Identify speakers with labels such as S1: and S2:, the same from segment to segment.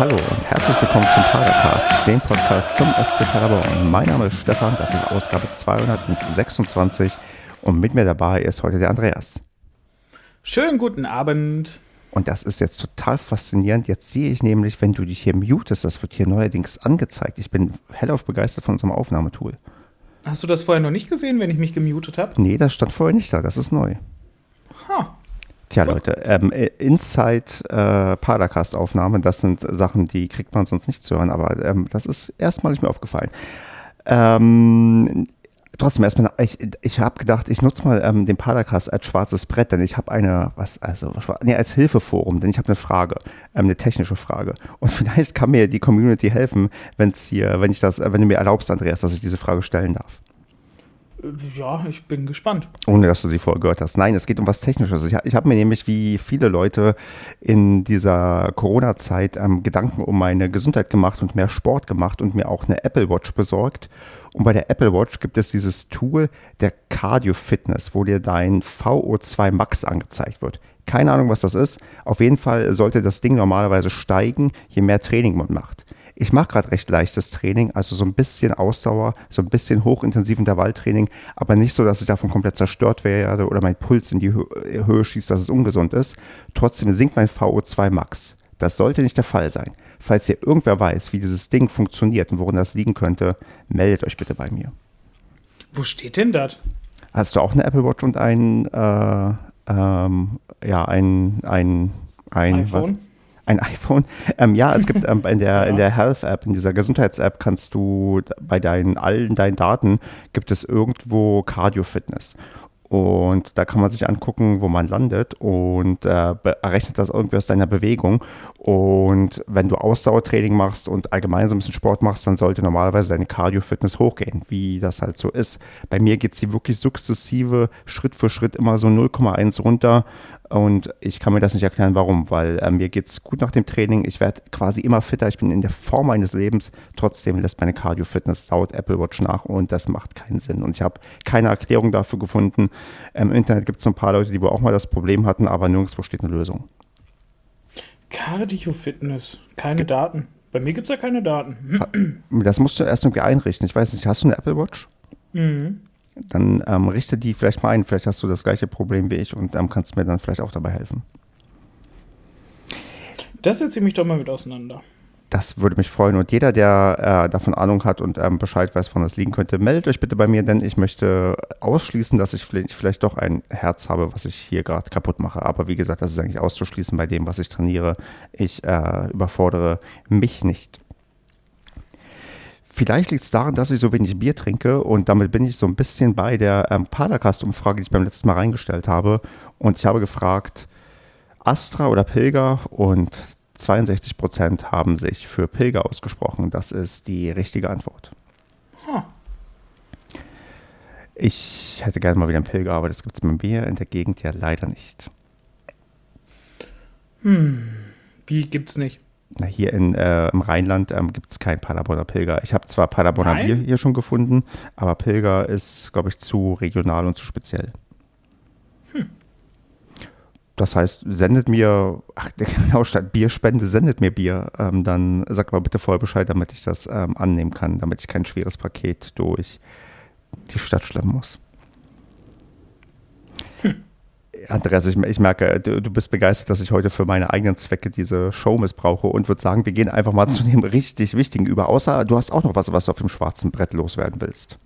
S1: Hallo und herzlich willkommen zum Padercast, dem Podcast zum SC Paderborn. Mein Name ist Stefan, das ist Ausgabe 226 und mit mir dabei ist heute der Andreas.
S2: Schönen guten Abend.
S1: Und das ist jetzt total faszinierend. Jetzt sehe ich nämlich, wenn du dich hier mutest, das wird hier neuerdings angezeigt. Ich bin hellauf begeistert von unserem Aufnahmetool.
S2: Hast du das vorher noch nicht gesehen, wenn ich mich gemutet habe?
S1: Nee, das stand vorher nicht da. Das ist neu. Tja, Leute, ähm, äh, Inside äh, Padercast-Aufnahmen, das sind Sachen, die kriegt man sonst nicht zu hören, aber ähm, das ist erstmalig mir aufgefallen. Ähm, trotzdem erstmal, ich, ich habe gedacht, ich nutze mal ähm, den Padercast als schwarzes Brett, denn ich habe eine, was, also, nee, als Hilfeforum, denn ich habe eine Frage, ähm, eine technische Frage. Und vielleicht kann mir die Community helfen, wenn's hier, wenn ich das, wenn du mir erlaubst, Andreas, dass ich diese Frage stellen darf.
S2: Ja, ich bin gespannt.
S1: Ohne dass du sie vorher gehört hast. Nein, es geht um was Technisches. Ich, ich habe mir nämlich, wie viele Leute in dieser Corona-Zeit ähm, Gedanken um meine Gesundheit gemacht und mehr Sport gemacht und mir auch eine Apple Watch besorgt. Und bei der Apple Watch gibt es dieses Tool der Cardio Fitness, wo dir dein VO2 Max angezeigt wird. Keine Ahnung, was das ist. Auf jeden Fall sollte das Ding normalerweise steigen, je mehr Training man macht ich mache gerade recht leichtes Training, also so ein bisschen Ausdauer, so ein bisschen hochintensiv Intervalltraining, aber nicht so, dass ich davon komplett zerstört werde oder mein Puls in die Höhe schießt, dass es ungesund ist. Trotzdem sinkt mein VO2 Max. Das sollte nicht der Fall sein. Falls ihr irgendwer weiß, wie dieses Ding funktioniert und worin das liegen könnte, meldet euch bitte bei mir.
S2: Wo steht denn das?
S1: Hast du auch eine Apple Watch und ein, äh, ähm, ja, ein, ein, ein,
S2: iPhone?
S1: Was? Ein iPhone. Ähm, ja, es gibt ähm, in der, in der Health-App, in dieser Gesundheits-App kannst du bei deinen, allen deinen Daten gibt es irgendwo Cardio-Fitness. Und da kann man sich angucken, wo man landet und äh, errechnet das irgendwie aus deiner Bewegung. Und wenn du Ausdauertraining machst und allgemein so ein bisschen Sport machst, dann sollte normalerweise deine Cardio-Fitness hochgehen, wie das halt so ist. Bei mir geht sie wirklich sukzessive, Schritt für Schritt immer so 0,1 runter. Und ich kann mir das nicht erklären, warum, weil äh, mir geht es gut nach dem Training. Ich werde quasi immer fitter. Ich bin in der Form meines Lebens. Trotzdem lässt meine Cardio-Fitness laut Apple Watch nach und das macht keinen Sinn. Und ich habe keine Erklärung dafür gefunden. Im Internet gibt es ein paar Leute, die wohl auch mal das Problem hatten, aber nirgendwo steht eine Lösung.
S2: Cardio-Fitness, keine Daten. Bei mir gibt es ja keine Daten.
S1: Das musst du erst irgendwie einrichten. Ich weiß nicht, hast du eine Apple Watch?
S2: Mhm
S1: dann ähm, richte die vielleicht mal ein. Vielleicht hast du das gleiche Problem wie ich und ähm, kannst mir dann vielleicht auch dabei helfen.
S2: Das setze ich mich doch mal mit auseinander.
S1: Das würde mich freuen. Und jeder, der äh, davon Ahnung hat und ähm, Bescheid weiß, von das liegen könnte, meldet euch bitte bei mir, denn ich möchte ausschließen, dass ich vielleicht, vielleicht doch ein Herz habe, was ich hier gerade kaputt mache. Aber wie gesagt, das ist eigentlich auszuschließen bei dem, was ich trainiere. Ich äh, überfordere mich nicht. Vielleicht liegt es daran, dass ich so wenig Bier trinke und damit bin ich so ein bisschen bei der ähm, Padercast-Umfrage, die ich beim letzten Mal reingestellt habe. Und ich habe gefragt, Astra oder Pilger und 62 Prozent haben sich für Pilger ausgesprochen. Das ist die richtige Antwort.
S2: Huh.
S1: Ich hätte gerne mal wieder einen Pilger, aber das gibt es mit Bier in der Gegend ja leider nicht.
S2: Hm, wie gibt's nicht?
S1: Na, hier in, äh, im Rheinland ähm, gibt es kein Paderborner Pilger. Ich habe zwar Paderborner
S2: Nein?
S1: Bier hier schon gefunden, aber Pilger ist, glaube ich, zu regional und zu speziell.
S2: Hm.
S1: Das heißt, sendet mir, ach genau, statt Bierspende sendet mir Bier. Ähm, dann sagt mal bitte vorher Bescheid, damit ich das ähm, annehmen kann, damit ich kein schweres Paket durch die Stadt schleppen muss. Andreas, ich, ich merke, du, du, bist begeistert, dass ich heute für meine eigenen Zwecke diese Show missbrauche und würde sagen, wir gehen einfach mal zu dem richtig Wichtigen über. Außer du hast auch noch was, was du auf dem schwarzen Brett loswerden willst.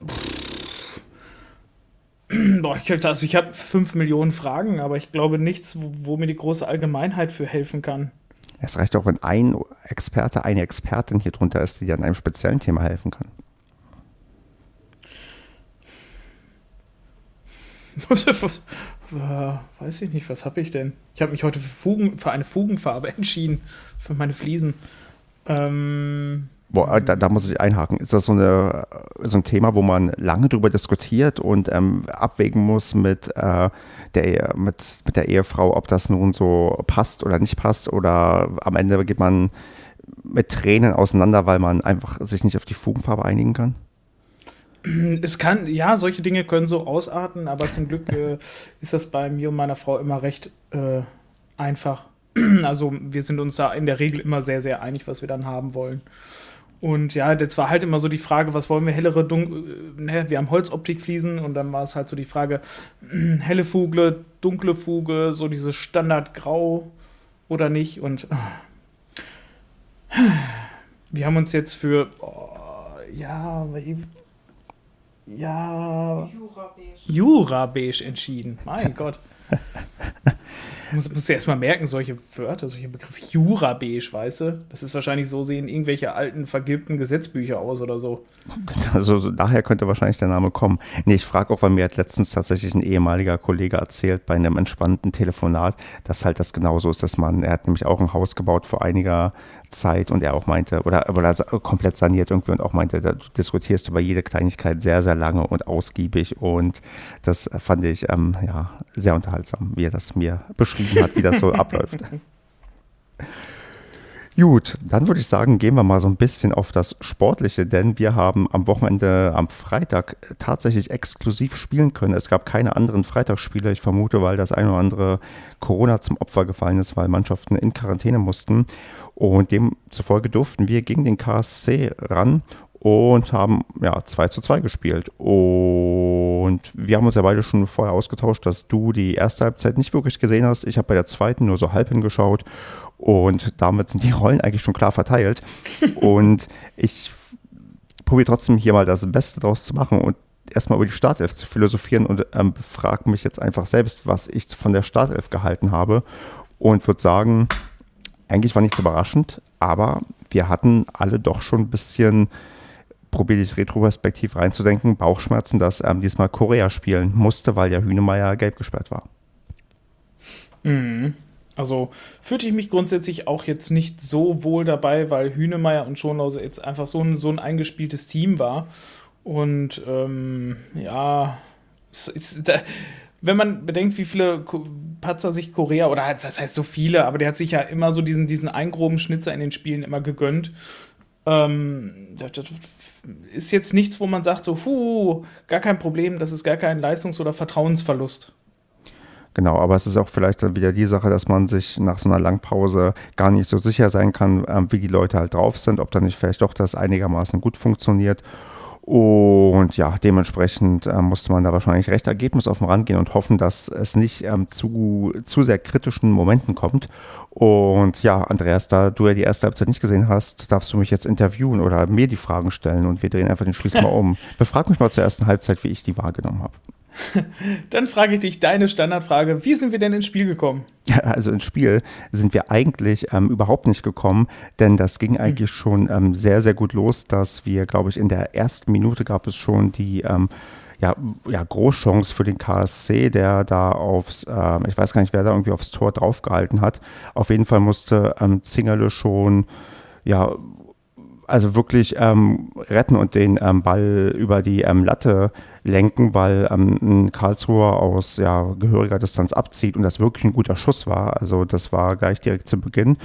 S2: Boah, ich, also ich habe fünf Millionen Fragen, aber ich glaube nichts, wo, wo mir die große Allgemeinheit für helfen kann.
S1: Es reicht auch, wenn ein Experte, eine Expertin hier drunter ist, die dir an einem speziellen Thema helfen kann.
S2: Weiß ich nicht, was habe ich denn? Ich habe mich heute für, Fugen, für, eine Fugenfarbe entschieden, für meine Fliesen. Ähm,
S1: Boah, da, da, muss ich einhaken. Ist das so, eine, so ein Thema, wo man lange drüber diskutiert und ähm, abwägen muss mit, äh, der, mit, mit der Ehefrau, ob das nun so passt oder nicht passt? Oder am Ende geht man mit Tränen auseinander, weil man einfach sich nicht auf die Fugenfarbe einigen kann?
S2: Es kann, ja, solche Dinge können so ausarten, aber zum Glück äh, ist das bei mir und meiner Frau immer recht äh, einfach. Also wir sind uns da in der Regel immer sehr, sehr einig, was wir dann haben wollen. Und ja, das war halt immer so die Frage, was wollen wir, hellere, dunkle, ne, wir haben Holzoptikfliesen und dann war es halt so die Frage, helle Fuge, dunkle Fuge, so dieses Standardgrau oder nicht. Und wir haben uns jetzt für, oh, ja, ja, Jura-Beige entschieden. Mein Gott. Muss, musst du erstmal merken, solche Wörter, solche Begriffe. Jura-beige, weißt du? Das ist wahrscheinlich so, sehen irgendwelche alten, vergilbten Gesetzbücher aus oder so.
S1: Also daher könnte wahrscheinlich der Name kommen. Nee, ich frage auch, weil mir hat letztens tatsächlich ein ehemaliger Kollege erzählt bei einem entspannten Telefonat, dass halt das genauso ist, dass man, er hat nämlich auch ein Haus gebaut vor einiger Zeit und er auch meinte, oder, oder komplett saniert irgendwie und auch meinte, da diskutierst du über jede Kleinigkeit sehr, sehr lange und ausgiebig und das fand ich ähm, ja, sehr unterhaltsam, wie er das mir beschrieben hat, wie das so abläuft. Gut, dann würde ich sagen, gehen wir mal so ein bisschen auf das Sportliche, denn wir haben am Wochenende, am Freitag tatsächlich exklusiv spielen können. Es gab keine anderen Freitagsspiele, ich vermute, weil das eine oder andere Corona zum Opfer gefallen ist, weil Mannschaften in Quarantäne mussten. Und demzufolge durften wir gegen den KSC ran und haben ja 2 zu 2 gespielt. Und wir haben uns ja beide schon vorher ausgetauscht, dass du die erste Halbzeit nicht wirklich gesehen hast. Ich habe bei der zweiten nur so halb hingeschaut und damit sind die Rollen eigentlich schon klar verteilt. und ich probiere trotzdem hier mal das Beste draus zu machen und erstmal über die Startelf zu philosophieren und ähm, frage mich jetzt einfach selbst, was ich von der Startelf gehalten habe und würde sagen, eigentlich war nichts überraschend, aber wir hatten alle doch schon ein bisschen, probiere ich retroperspektiv reinzudenken, Bauchschmerzen, dass ähm, diesmal Korea spielen musste, weil ja Hünemeyer gelb gesperrt war.
S2: Mhm. Also fühlte ich mich grundsätzlich auch jetzt nicht so wohl dabei, weil Hünemeyer und Schonhauser jetzt einfach so ein, so ein eingespieltes Team war. Und ähm, ja, ist, da, wenn man bedenkt, wie viele Patzer sich Korea, oder halt, was heißt so viele, aber der hat sich ja immer so diesen, diesen einen Schnitzer in den Spielen immer gegönnt. Ähm, das, das ist jetzt nichts, wo man sagt, so, hu, gar kein Problem, das ist gar kein Leistungs- oder Vertrauensverlust.
S1: Genau, aber es ist auch vielleicht dann wieder die Sache, dass man sich nach so einer Langpause gar nicht so sicher sein kann, ähm, wie die Leute halt drauf sind, ob da nicht vielleicht doch das einigermaßen gut funktioniert. Und ja, dementsprechend äh, musste man da wahrscheinlich recht ergebnisoffen rangehen und hoffen, dass es nicht ähm, zu, zu sehr kritischen Momenten kommt. Und ja, Andreas, da du ja die erste Halbzeit nicht gesehen hast, darfst du mich jetzt interviewen oder mir die Fragen stellen und wir drehen einfach den Spieß mal um. Befrag mich mal zur ersten Halbzeit, wie ich die wahrgenommen habe.
S2: Dann frage ich dich deine Standardfrage. Wie sind wir denn ins Spiel gekommen?
S1: Also ins Spiel sind wir eigentlich ähm, überhaupt nicht gekommen, denn das ging hm. eigentlich schon ähm, sehr, sehr gut los, dass wir, glaube ich, in der ersten Minute gab es schon die ähm, ja, ja, Großchance für den KSC, der da aufs, äh, ich weiß gar nicht, wer da irgendwie aufs Tor draufgehalten hat. Auf jeden Fall musste ähm, Zingerle schon ja, also wirklich ähm, retten und den ähm, Ball über die ähm, Latte lenken, weil ähm, ein Karlsruher aus ja, gehöriger Distanz abzieht und das wirklich ein guter Schuss war. Also das war gleich direkt zu Beginn.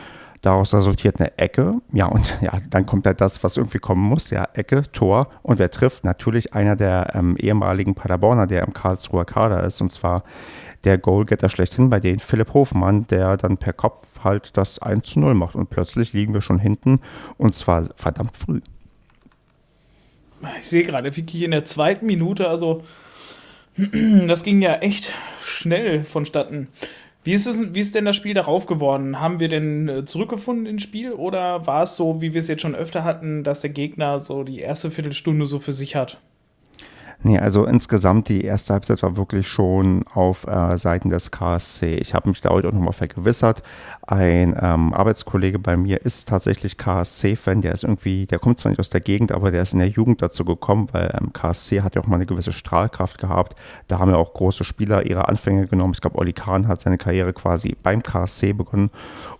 S1: Daraus resultiert eine Ecke. Ja, und ja, dann kommt halt das, was irgendwie kommen muss. Ja, Ecke, Tor. Und wer trifft? Natürlich einer der ähm, ehemaligen Paderborner, der im Karlsruher Kader ist. Und zwar der Goalgetter schlechthin bei denen, Philipp Hofmann, der dann per Kopf halt das 1 zu 0 macht. Und plötzlich liegen wir schon hinten. Und zwar verdammt früh.
S2: Ich sehe gerade wirklich in der zweiten Minute, also das ging ja echt schnell vonstatten. Wie ist, es, wie ist denn das Spiel darauf geworden? Haben wir denn äh, zurückgefunden ins Spiel oder war es so, wie wir es jetzt schon öfter hatten, dass der Gegner so die erste Viertelstunde so für sich hat?
S1: Nee, also insgesamt die erste Halbzeit war wirklich schon auf äh, Seiten des KSC. Ich habe mich da heute auch nochmal vergewissert. Ein ähm, Arbeitskollege bei mir ist tatsächlich KSC-Fan. Der ist irgendwie, der kommt zwar nicht aus der Gegend, aber der ist in der Jugend dazu gekommen, weil ähm, KSC hat ja auch mal eine gewisse Strahlkraft gehabt. Da haben ja auch große Spieler ihre Anfänge genommen. Ich glaube, Oli Kahn hat seine Karriere quasi beim KSC begonnen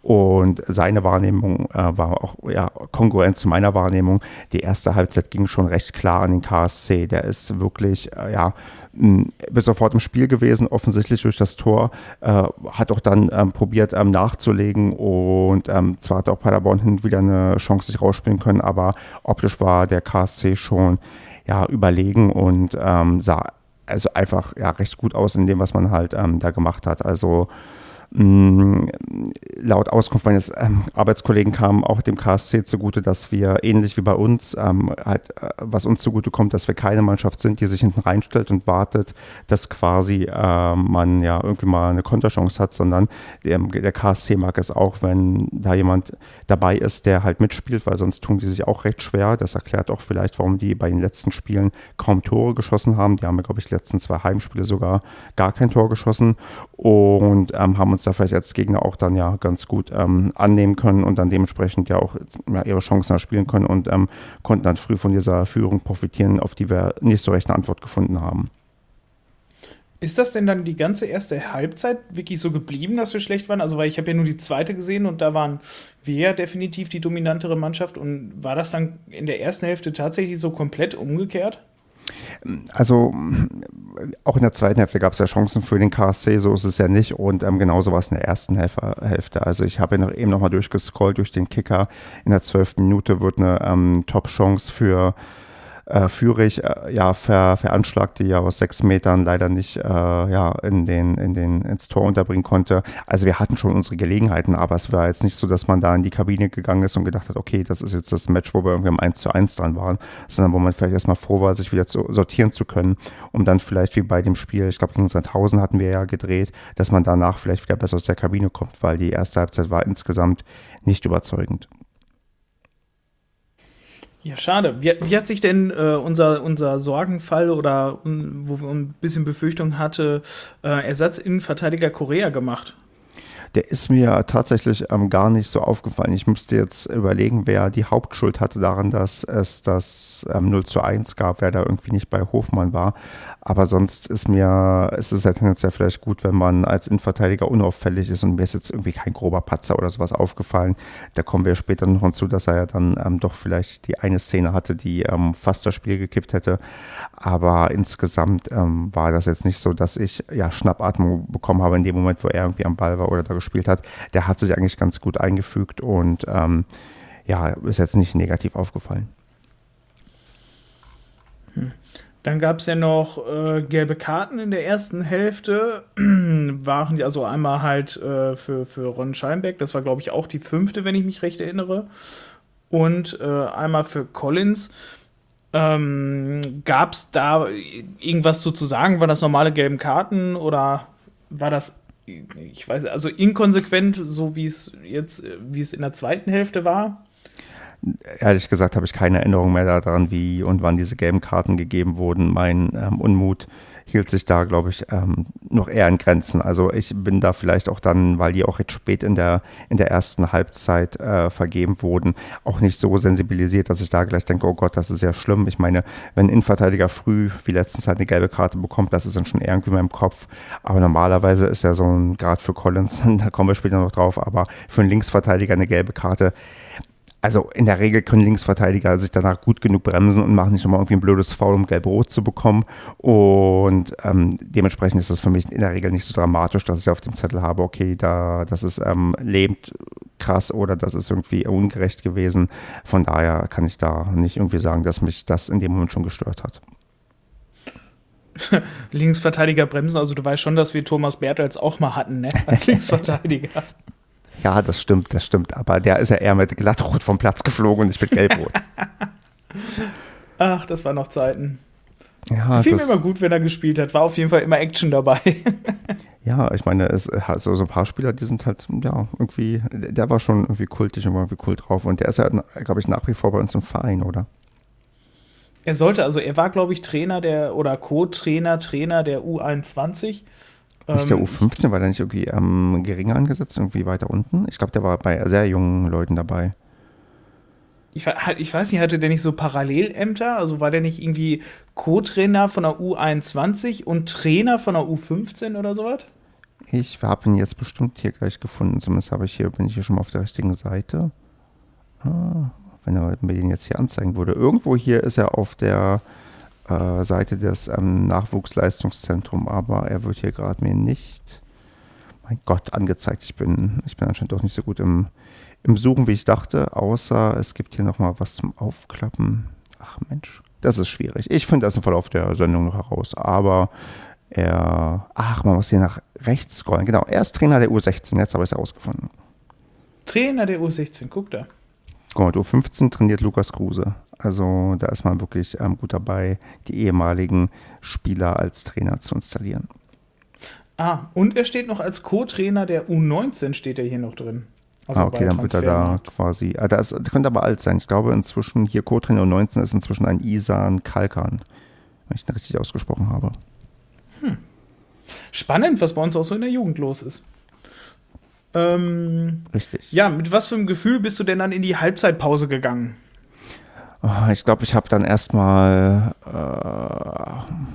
S1: und seine Wahrnehmung äh, war auch ja, kongruent zu meiner Wahrnehmung. Die erste Halbzeit ging schon recht klar an den KSC. Der ist wirklich, äh, ja, bis sofort im Spiel gewesen, offensichtlich durch das Tor, äh, hat auch dann ähm, probiert ähm, nachzulegen und ähm, zwar hat auch Paderborn hin wieder eine Chance sich rausspielen können, aber optisch war der KSC schon ja, überlegen und ähm, sah also einfach ja, recht gut aus in dem, was man halt ähm, da gemacht hat. Also laut Auskunft meines ähm, Arbeitskollegen kam auch dem KSC zugute, dass wir ähnlich wie bei uns, ähm, halt, äh, was uns zugute kommt, dass wir keine Mannschaft sind, die sich hinten reinstellt und wartet, dass quasi äh, man ja irgendwie mal eine Konterchance hat, sondern der, der KSC mag es auch, wenn da jemand dabei ist, der halt mitspielt, weil sonst tun die sich auch recht schwer. Das erklärt auch vielleicht, warum die bei den letzten Spielen kaum Tore geschossen haben. Die haben, glaube ich, die letzten zwei Heimspiele sogar gar kein Tor geschossen und ähm, haben uns da vielleicht als Gegner auch dann ja ganz gut ähm, annehmen können und dann dementsprechend ja auch ja, ihre Chancen spielen können und ähm, konnten dann früh von dieser Führung profitieren, auf die wir nicht so recht eine Antwort gefunden haben.
S2: Ist das denn dann die ganze erste Halbzeit wirklich so geblieben, dass wir schlecht waren? Also, weil ich habe ja nur die zweite gesehen und da waren wir definitiv die dominantere Mannschaft. Und war das dann in der ersten Hälfte tatsächlich so komplett umgekehrt?
S1: Also auch in der zweiten Hälfte gab es ja Chancen für den KSC, so ist es ja nicht. Und ähm, genauso war es in der ersten Hälfte. Also ich habe eben nochmal durchgescrollt durch den Kicker. In der zwölften Minute wird eine ähm, Top-Chance für äh, Fürich äh, ja ver, veranschlagte, ja aus sechs Metern leider nicht äh, ja, in den, in den, ins Tor unterbringen konnte. Also wir hatten schon unsere Gelegenheiten, aber es war jetzt nicht so, dass man da in die Kabine gegangen ist und gedacht hat, okay, das ist jetzt das Match, wo wir irgendwie am 1 zu 1 dran waren, sondern wo man vielleicht erstmal froh war, sich wieder zu sortieren zu können, um dann vielleicht wie bei dem Spiel, ich glaube gegen Sandhausen hatten wir ja gedreht, dass man danach vielleicht wieder besser aus der Kabine kommt, weil die erste Halbzeit war insgesamt nicht überzeugend.
S2: Ja, schade. Wie, wie hat sich denn äh, unser, unser Sorgenfall oder um, wo wir ein bisschen Befürchtung hatte, äh, Ersatzinnenverteidiger Korea gemacht?
S1: der ist mir tatsächlich ähm, gar nicht so aufgefallen. Ich musste jetzt überlegen, wer die Hauptschuld hatte daran, dass es das ähm, 0 zu 1 gab, wer da irgendwie nicht bei Hofmann war. Aber sonst ist mir, ist es ja tendenziell vielleicht gut, wenn man als Innenverteidiger unauffällig ist und mir ist jetzt irgendwie kein grober Patzer oder sowas aufgefallen. Da kommen wir später noch hinzu, dass er ja dann ähm, doch vielleicht die eine Szene hatte, die ähm, fast das Spiel gekippt hätte. Aber insgesamt ähm, war das jetzt nicht so, dass ich ja Schnappatmung bekommen habe in dem Moment, wo er irgendwie am Ball war oder da gespielt hat, der hat sich eigentlich ganz gut eingefügt und ähm, ja, ist jetzt nicht negativ aufgefallen.
S2: Hm. Dann gab es ja noch äh, gelbe Karten in der ersten Hälfte. Waren die also einmal halt äh, für, für Ron Scheinbeck, das war glaube ich auch die fünfte, wenn ich mich recht erinnere. Und äh, einmal für Collins. Ähm, Gab es da irgendwas zu, zu sagen? Waren das normale gelben Karten oder war das ich weiß, also inkonsequent, so wie es jetzt, wie es in der zweiten Hälfte war.
S1: Ehrlich gesagt habe ich keine Erinnerung mehr daran, wie und wann diese gelben Karten gegeben wurden. Mein ähm, Unmut hielt sich da, glaube ich, ähm, noch eher in Grenzen. Also ich bin da vielleicht auch dann, weil die auch jetzt spät in der, in der ersten Halbzeit äh, vergeben wurden, auch nicht so sensibilisiert, dass ich da gleich denke, oh Gott, das ist ja schlimm. Ich meine, wenn ein Innenverteidiger früh, wie letztens halt eine gelbe Karte bekommt, das ist dann schon irgendwie in Kopf. Aber normalerweise ist ja so ein, gerade für Collins, da kommen wir später noch drauf, aber für einen Linksverteidiger eine gelbe Karte, also in der Regel können Linksverteidiger sich danach gut genug bremsen und machen nicht nochmal irgendwie ein blödes Foul, um gelb-rot zu bekommen. Und ähm, dementsprechend ist das für mich in der Regel nicht so dramatisch, dass ich auf dem Zettel habe, okay, da, das ist ähm, lebend krass oder das ist irgendwie ungerecht gewesen. Von daher kann ich da nicht irgendwie sagen, dass mich das in dem Moment schon gestört hat.
S2: Linksverteidiger bremsen, also du weißt schon, dass wir Thomas Bertels auch mal hatten, ne? Als Linksverteidiger.
S1: Ja, das stimmt, das stimmt. Aber der ist ja eher mit glattrot vom Platz geflogen und ich mit gelbrot.
S2: Ach, das waren noch Zeiten. Ja, Fiel mir immer gut, wenn er gespielt hat. War auf jeden Fall immer Action dabei.
S1: ja, ich meine, es also so ein paar Spieler, die sind halt, ja, irgendwie, der war schon irgendwie kultig und war irgendwie cool drauf. Und der ist ja, glaube ich, nach wie vor bei uns im Verein, oder?
S2: Er sollte, also er war, glaube ich, Trainer der oder Co-Trainer, Trainer der U21
S1: nicht der ähm, U15, war der nicht irgendwie ähm, geringer angesetzt, irgendwie weiter unten? Ich glaube, der war bei sehr jungen Leuten dabei.
S2: Ich, ich, weiß nicht, hatte der nicht so Parallelämter? Also war der nicht irgendwie Co-Trainer von der U21 und Trainer von der U15 oder sowas?
S1: Ich habe ihn jetzt bestimmt hier gleich gefunden. Zumindest habe ich hier, bin ich hier schon mal auf der richtigen Seite. Ah, wenn er mir den jetzt hier anzeigen würde. Irgendwo hier ist er auf der äh, Seite des ähm, Nachwuchsleistungszentrums, aber er wird hier gerade mir nicht, mein Gott, angezeigt. Ich bin, ich bin anscheinend doch nicht so gut im, im Suchen, wie ich dachte, außer es gibt hier nochmal was zum Aufklappen. Ach Mensch, das ist schwierig. Ich finde das im Verlauf der Sendung noch heraus, aber Er, ach, man muss hier nach rechts scrollen. Genau, er ist Trainer der U16, jetzt habe ich es herausgefunden.
S2: Trainer der U16, guck da.
S1: Gut, U15 trainiert Lukas Kruse. Also da ist man wirklich ähm, gut dabei, die ehemaligen Spieler als Trainer zu installieren.
S2: Ah, und er steht noch als Co-Trainer der U19, steht er hier noch drin.
S1: Also ah, okay, dann wird er da quasi. Ah, das könnte aber alt sein. Ich glaube inzwischen, hier Co-Trainer U19 ist inzwischen ein Isan Kalkan, wenn ich ihn richtig ausgesprochen habe.
S2: Hm. Spannend, was bei uns auch so in der Jugend los ist. Ähm,
S1: Richtig.
S2: Ja, mit was für einem Gefühl bist du denn dann in die Halbzeitpause gegangen?
S1: Oh, ich glaube, ich habe dann erstmal, äh,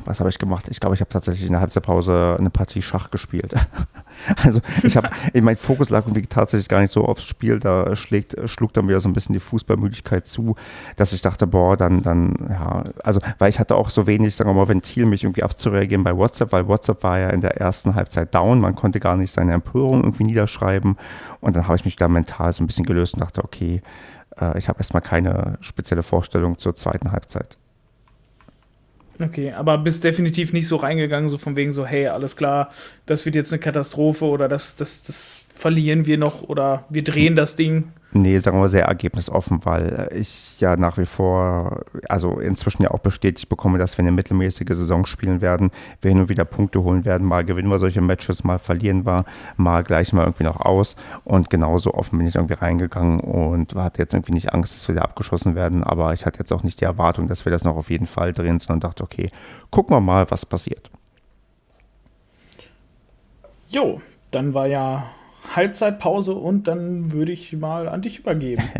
S1: was habe ich gemacht? Ich glaube, ich habe tatsächlich in der Halbzeitpause eine Partie Schach gespielt. also ich habe, mein Fokus lag irgendwie tatsächlich gar nicht so aufs Spiel, da schlägt, schlug dann wieder so ein bisschen die Fußballmüdigkeit zu, dass ich dachte, boah, dann, dann, ja, also, weil ich hatte auch so wenig, sagen wir mal, Ventil, mich irgendwie abzureagieren bei WhatsApp, weil WhatsApp war ja in der ersten Halbzeit down, man konnte gar nicht seine Empörung irgendwie niederschreiben und dann habe ich mich da mental so ein bisschen gelöst und dachte, okay, äh, ich habe erstmal keine spezielle Vorstellung zur zweiten Halbzeit.
S2: Okay, aber bist definitiv nicht so reingegangen, so von wegen so, hey, alles klar, das wird jetzt eine Katastrophe oder das, das, das verlieren wir noch oder wir drehen das Ding.
S1: Nee, sagen wir sehr ergebnisoffen, weil ich ja nach wie vor, also inzwischen ja auch bestätigt bekomme, dass wir eine mittelmäßige Saison spielen werden, wir hin und wieder Punkte holen werden, mal gewinnen wir solche Matches, mal verlieren wir, mal gleichen wir irgendwie noch aus und genauso offen bin ich irgendwie reingegangen und hatte jetzt irgendwie nicht Angst, dass wir da abgeschossen werden, aber ich hatte jetzt auch nicht die Erwartung, dass wir das noch auf jeden Fall drehen, sondern dachte, okay, gucken wir mal, was passiert.
S2: Jo, dann war ja Halbzeitpause und dann würde ich mal an dich übergeben.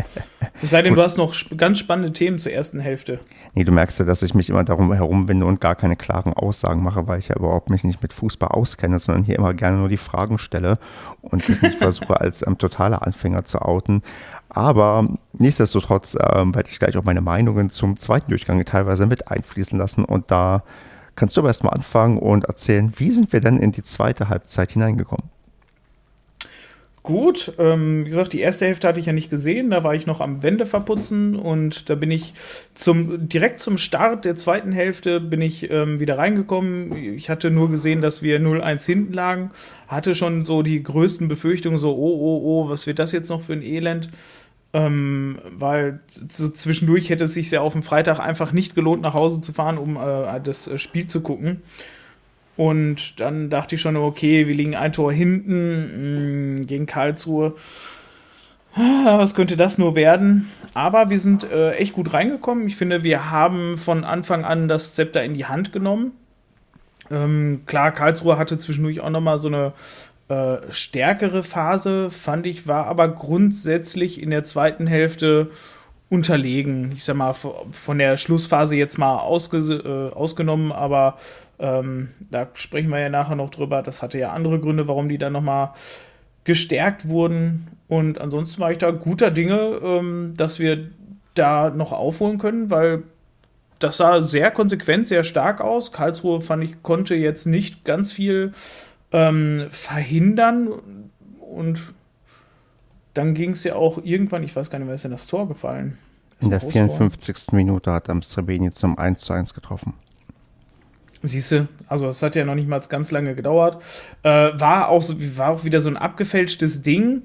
S2: Es sei denn, du hast noch ganz spannende Themen zur ersten Hälfte.
S1: Nee, du merkst ja, dass ich mich immer darum herumwinde und gar keine klaren Aussagen mache, weil ich ja überhaupt mich nicht mit Fußball auskenne, sondern hier immer gerne nur die Fragen stelle und ich mich versuche als ähm, totaler Anfänger zu outen. Aber nichtsdestotrotz ähm, werde ich gleich auch meine Meinungen zum zweiten Durchgang teilweise mit einfließen lassen und da kannst du aber erstmal anfangen und erzählen, wie sind wir denn in die zweite Halbzeit hineingekommen?
S2: Gut. Ähm, wie gesagt, die erste Hälfte hatte ich ja nicht gesehen. Da war ich noch am Wände verputzen und da bin ich zum, direkt zum Start der zweiten Hälfte bin ich ähm, wieder reingekommen. Ich hatte nur gesehen, dass wir 0-1 hinten lagen. Hatte schon so die größten Befürchtungen, so, oh, oh, oh, was wird das jetzt noch für ein Elend? Ähm, weil so zwischendurch hätte es sich ja auf dem Freitag einfach nicht gelohnt, nach Hause zu fahren, um äh, das Spiel zu gucken. Und dann dachte ich schon, okay, wir liegen ein Tor hinten mh, mm, gegen Karlsruhe. Ah, was könnte das nur werden? Aber wir sind äh, echt gut reingekommen. Ich finde, wir haben von Anfang an das Zepter in die Hand genommen. Ähm, klar, Karlsruhe hatte zwischendurch auch nochmal so eine äh, stärkere Phase, fand ich, war aber grundsätzlich in der zweiten Hälfte unterlegen. Ich sag mal, von der Schlussphase jetzt mal ausge äh, ausgenommen, aber ähm, da sprechen wir ja nachher noch drüber. Das hatte ja andere Gründe, warum die dann nochmal gestärkt wurden. Und ansonsten war ich da guter Dinge, ähm, dass wir da noch aufholen können, weil das sah sehr konsequent, sehr stark aus. Karlsruhe fand ich, konnte jetzt nicht ganz viel ähm, verhindern. Und dann ging es ja auch irgendwann, ich weiß gar nicht mehr, ist denn das Tor gefallen?
S1: Das In der 54. Minute hat Amstrebeni zum 1 zu 1 getroffen.
S2: Siehst du, also es hat ja noch nicht mal ganz lange gedauert. Äh, war, auch so, war auch wieder so ein abgefälschtes Ding.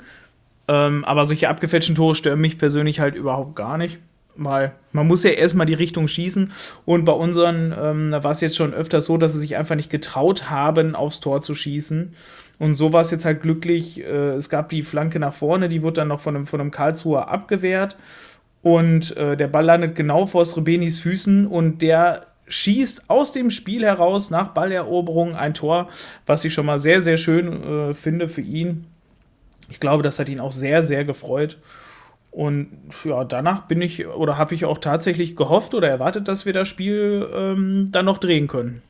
S2: Ähm, aber solche abgefälschten Tore stören mich persönlich halt überhaupt gar nicht. Weil man muss ja erstmal die Richtung schießen. Und bei unseren, ähm, da war es jetzt schon öfter so, dass sie sich einfach nicht getraut haben, aufs Tor zu schießen. Und so war es jetzt halt glücklich. Äh, es gab die Flanke nach vorne, die wurde dann noch von einem, von einem Karlsruher abgewehrt. Und äh, der Ball landet genau vor Srebenis Füßen und der schießt aus dem Spiel heraus nach Balleroberung ein Tor, was ich schon mal sehr, sehr schön äh, finde für ihn. Ich glaube, das hat ihn auch sehr, sehr gefreut. Und ja, danach bin ich oder habe ich auch tatsächlich gehofft oder erwartet, dass wir das Spiel ähm, dann noch drehen können.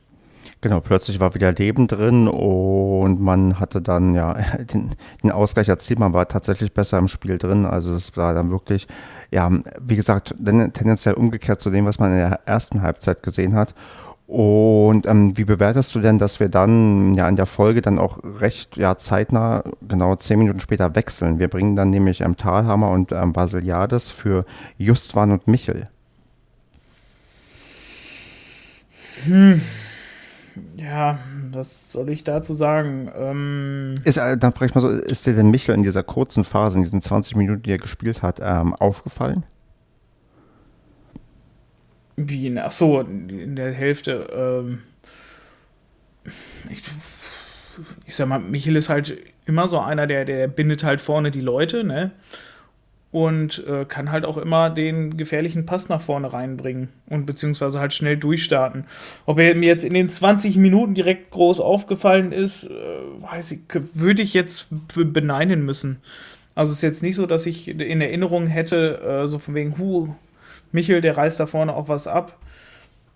S1: Genau, plötzlich war wieder Leben drin und man hatte dann ja den, den Ausgleich erzielt. Man war tatsächlich besser im Spiel drin. Also es war dann wirklich, ja, wie gesagt, tendenziell umgekehrt zu dem, was man in der ersten Halbzeit gesehen hat. Und ähm, wie bewertest du denn, dass wir dann ja in der Folge dann auch recht ja, zeitnah, genau zehn Minuten später wechseln? Wir bringen dann nämlich ähm, Talhammer und ähm, Basiliades für Justwan und Michel.
S2: Hm ja, was soll ich dazu sagen? Ähm,
S1: ist, äh, dann frage ich mal so, ist dir denn Michel in dieser kurzen Phase, in diesen 20 Minuten, die er gespielt hat, ähm, aufgefallen?
S2: Wie, ach so, in der Hälfte, ähm, ich, ich sag mal, Michel ist halt immer so einer, der, der bindet halt vorne die Leute, ne? Und äh, kann halt auch immer den gefährlichen Pass nach vorne reinbringen und beziehungsweise halt schnell durchstarten. Ob er mir jetzt in den 20 Minuten direkt groß aufgefallen ist, äh, weiß ich, würde ich jetzt beneiden müssen. Also es ist jetzt nicht so, dass ich in Erinnerung hätte, äh, so von wegen, hu, Michel, der reißt da vorne auch was ab.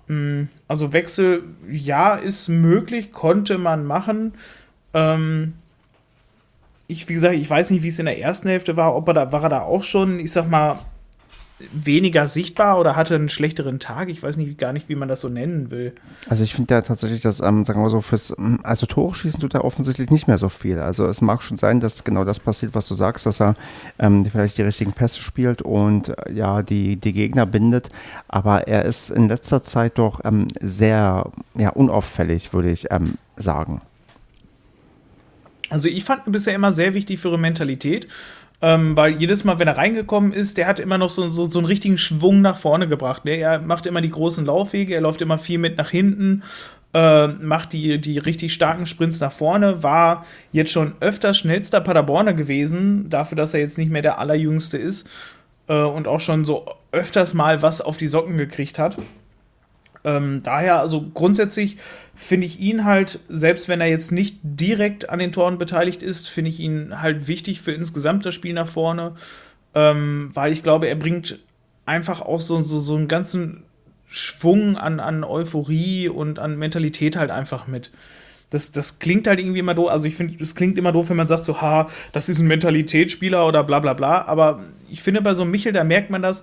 S2: Mm, also Wechsel, ja, ist möglich, konnte man machen. Ähm, ich, wie gesagt, ich weiß nicht, wie es in der ersten Hälfte war, ob er da, war er da auch schon, ich sag mal, weniger sichtbar oder hatte einen schlechteren Tag. Ich weiß nicht, gar nicht, wie man das so nennen will.
S1: Also ich finde ja tatsächlich, dass, ähm, sagen wir so, fürs, ähm, also Tore schießen tut er offensichtlich nicht mehr so viel. Also es mag schon sein, dass genau das passiert, was du sagst, dass er ähm, vielleicht die richtigen Pässe spielt und äh, ja, die, die Gegner bindet. Aber er ist in letzter Zeit doch ähm, sehr ja, unauffällig, würde ich ähm, sagen.
S2: Also ich fand bisher immer sehr wichtig für ihre Mentalität. Ähm, weil jedes Mal, wenn er reingekommen ist, der hat immer noch so, so, so einen richtigen Schwung nach vorne gebracht. Ne? Er macht immer die großen Laufwege, er läuft immer viel mit nach hinten, äh, macht die, die richtig starken Sprints nach vorne, war jetzt schon öfters schnellster Paderborner gewesen, dafür, dass er jetzt nicht mehr der Allerjüngste ist äh, und auch schon so öfters mal was auf die Socken gekriegt hat. Ähm, daher, also grundsätzlich finde ich ihn halt, selbst wenn er jetzt nicht direkt an den Toren beteiligt ist, finde ich ihn halt wichtig für insgesamt das Spiel nach vorne, ähm, weil ich glaube, er bringt einfach auch so, so, so einen ganzen Schwung an, an Euphorie und an Mentalität halt einfach mit. Das, das klingt halt irgendwie immer doof. Also ich finde, es klingt immer doof, wenn man sagt so, ha, das ist ein Mentalitätsspieler oder bla bla bla. Aber ich finde, bei so einem Michel, da merkt man das,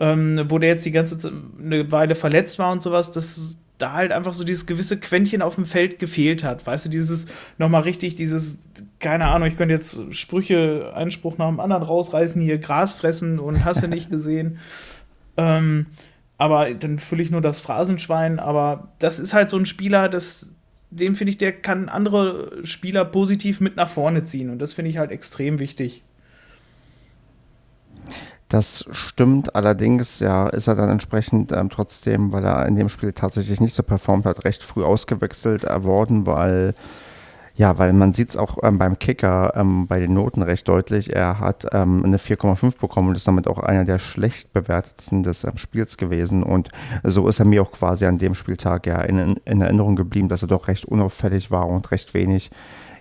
S2: ähm, wo der jetzt die ganze Zeit eine Weile verletzt war und sowas, dass da halt einfach so dieses gewisse Quäntchen auf dem Feld gefehlt hat. Weißt du, dieses nochmal richtig, dieses, keine Ahnung, ich könnte jetzt Sprüche, einen Spruch nach dem anderen rausreißen, hier Gras fressen und hast du nicht gesehen. ähm, aber dann fülle ich nur das Phrasenschwein. Aber das ist halt so ein Spieler, das, dem finde ich, der kann andere Spieler positiv mit nach vorne ziehen. Und das finde ich halt extrem wichtig.
S1: Das stimmt, allerdings ja, ist er dann entsprechend ähm, trotzdem, weil er in dem Spiel tatsächlich nicht so performt hat, recht früh ausgewechselt worden, weil ja, weil man sieht es auch ähm, beim Kicker ähm, bei den Noten recht deutlich. Er hat ähm, eine 4,5 bekommen und ist damit auch einer der schlecht bewertetsten des ähm, Spiels gewesen. Und so ist er mir auch quasi an dem Spieltag ja in, in Erinnerung geblieben, dass er doch recht unauffällig war und recht wenig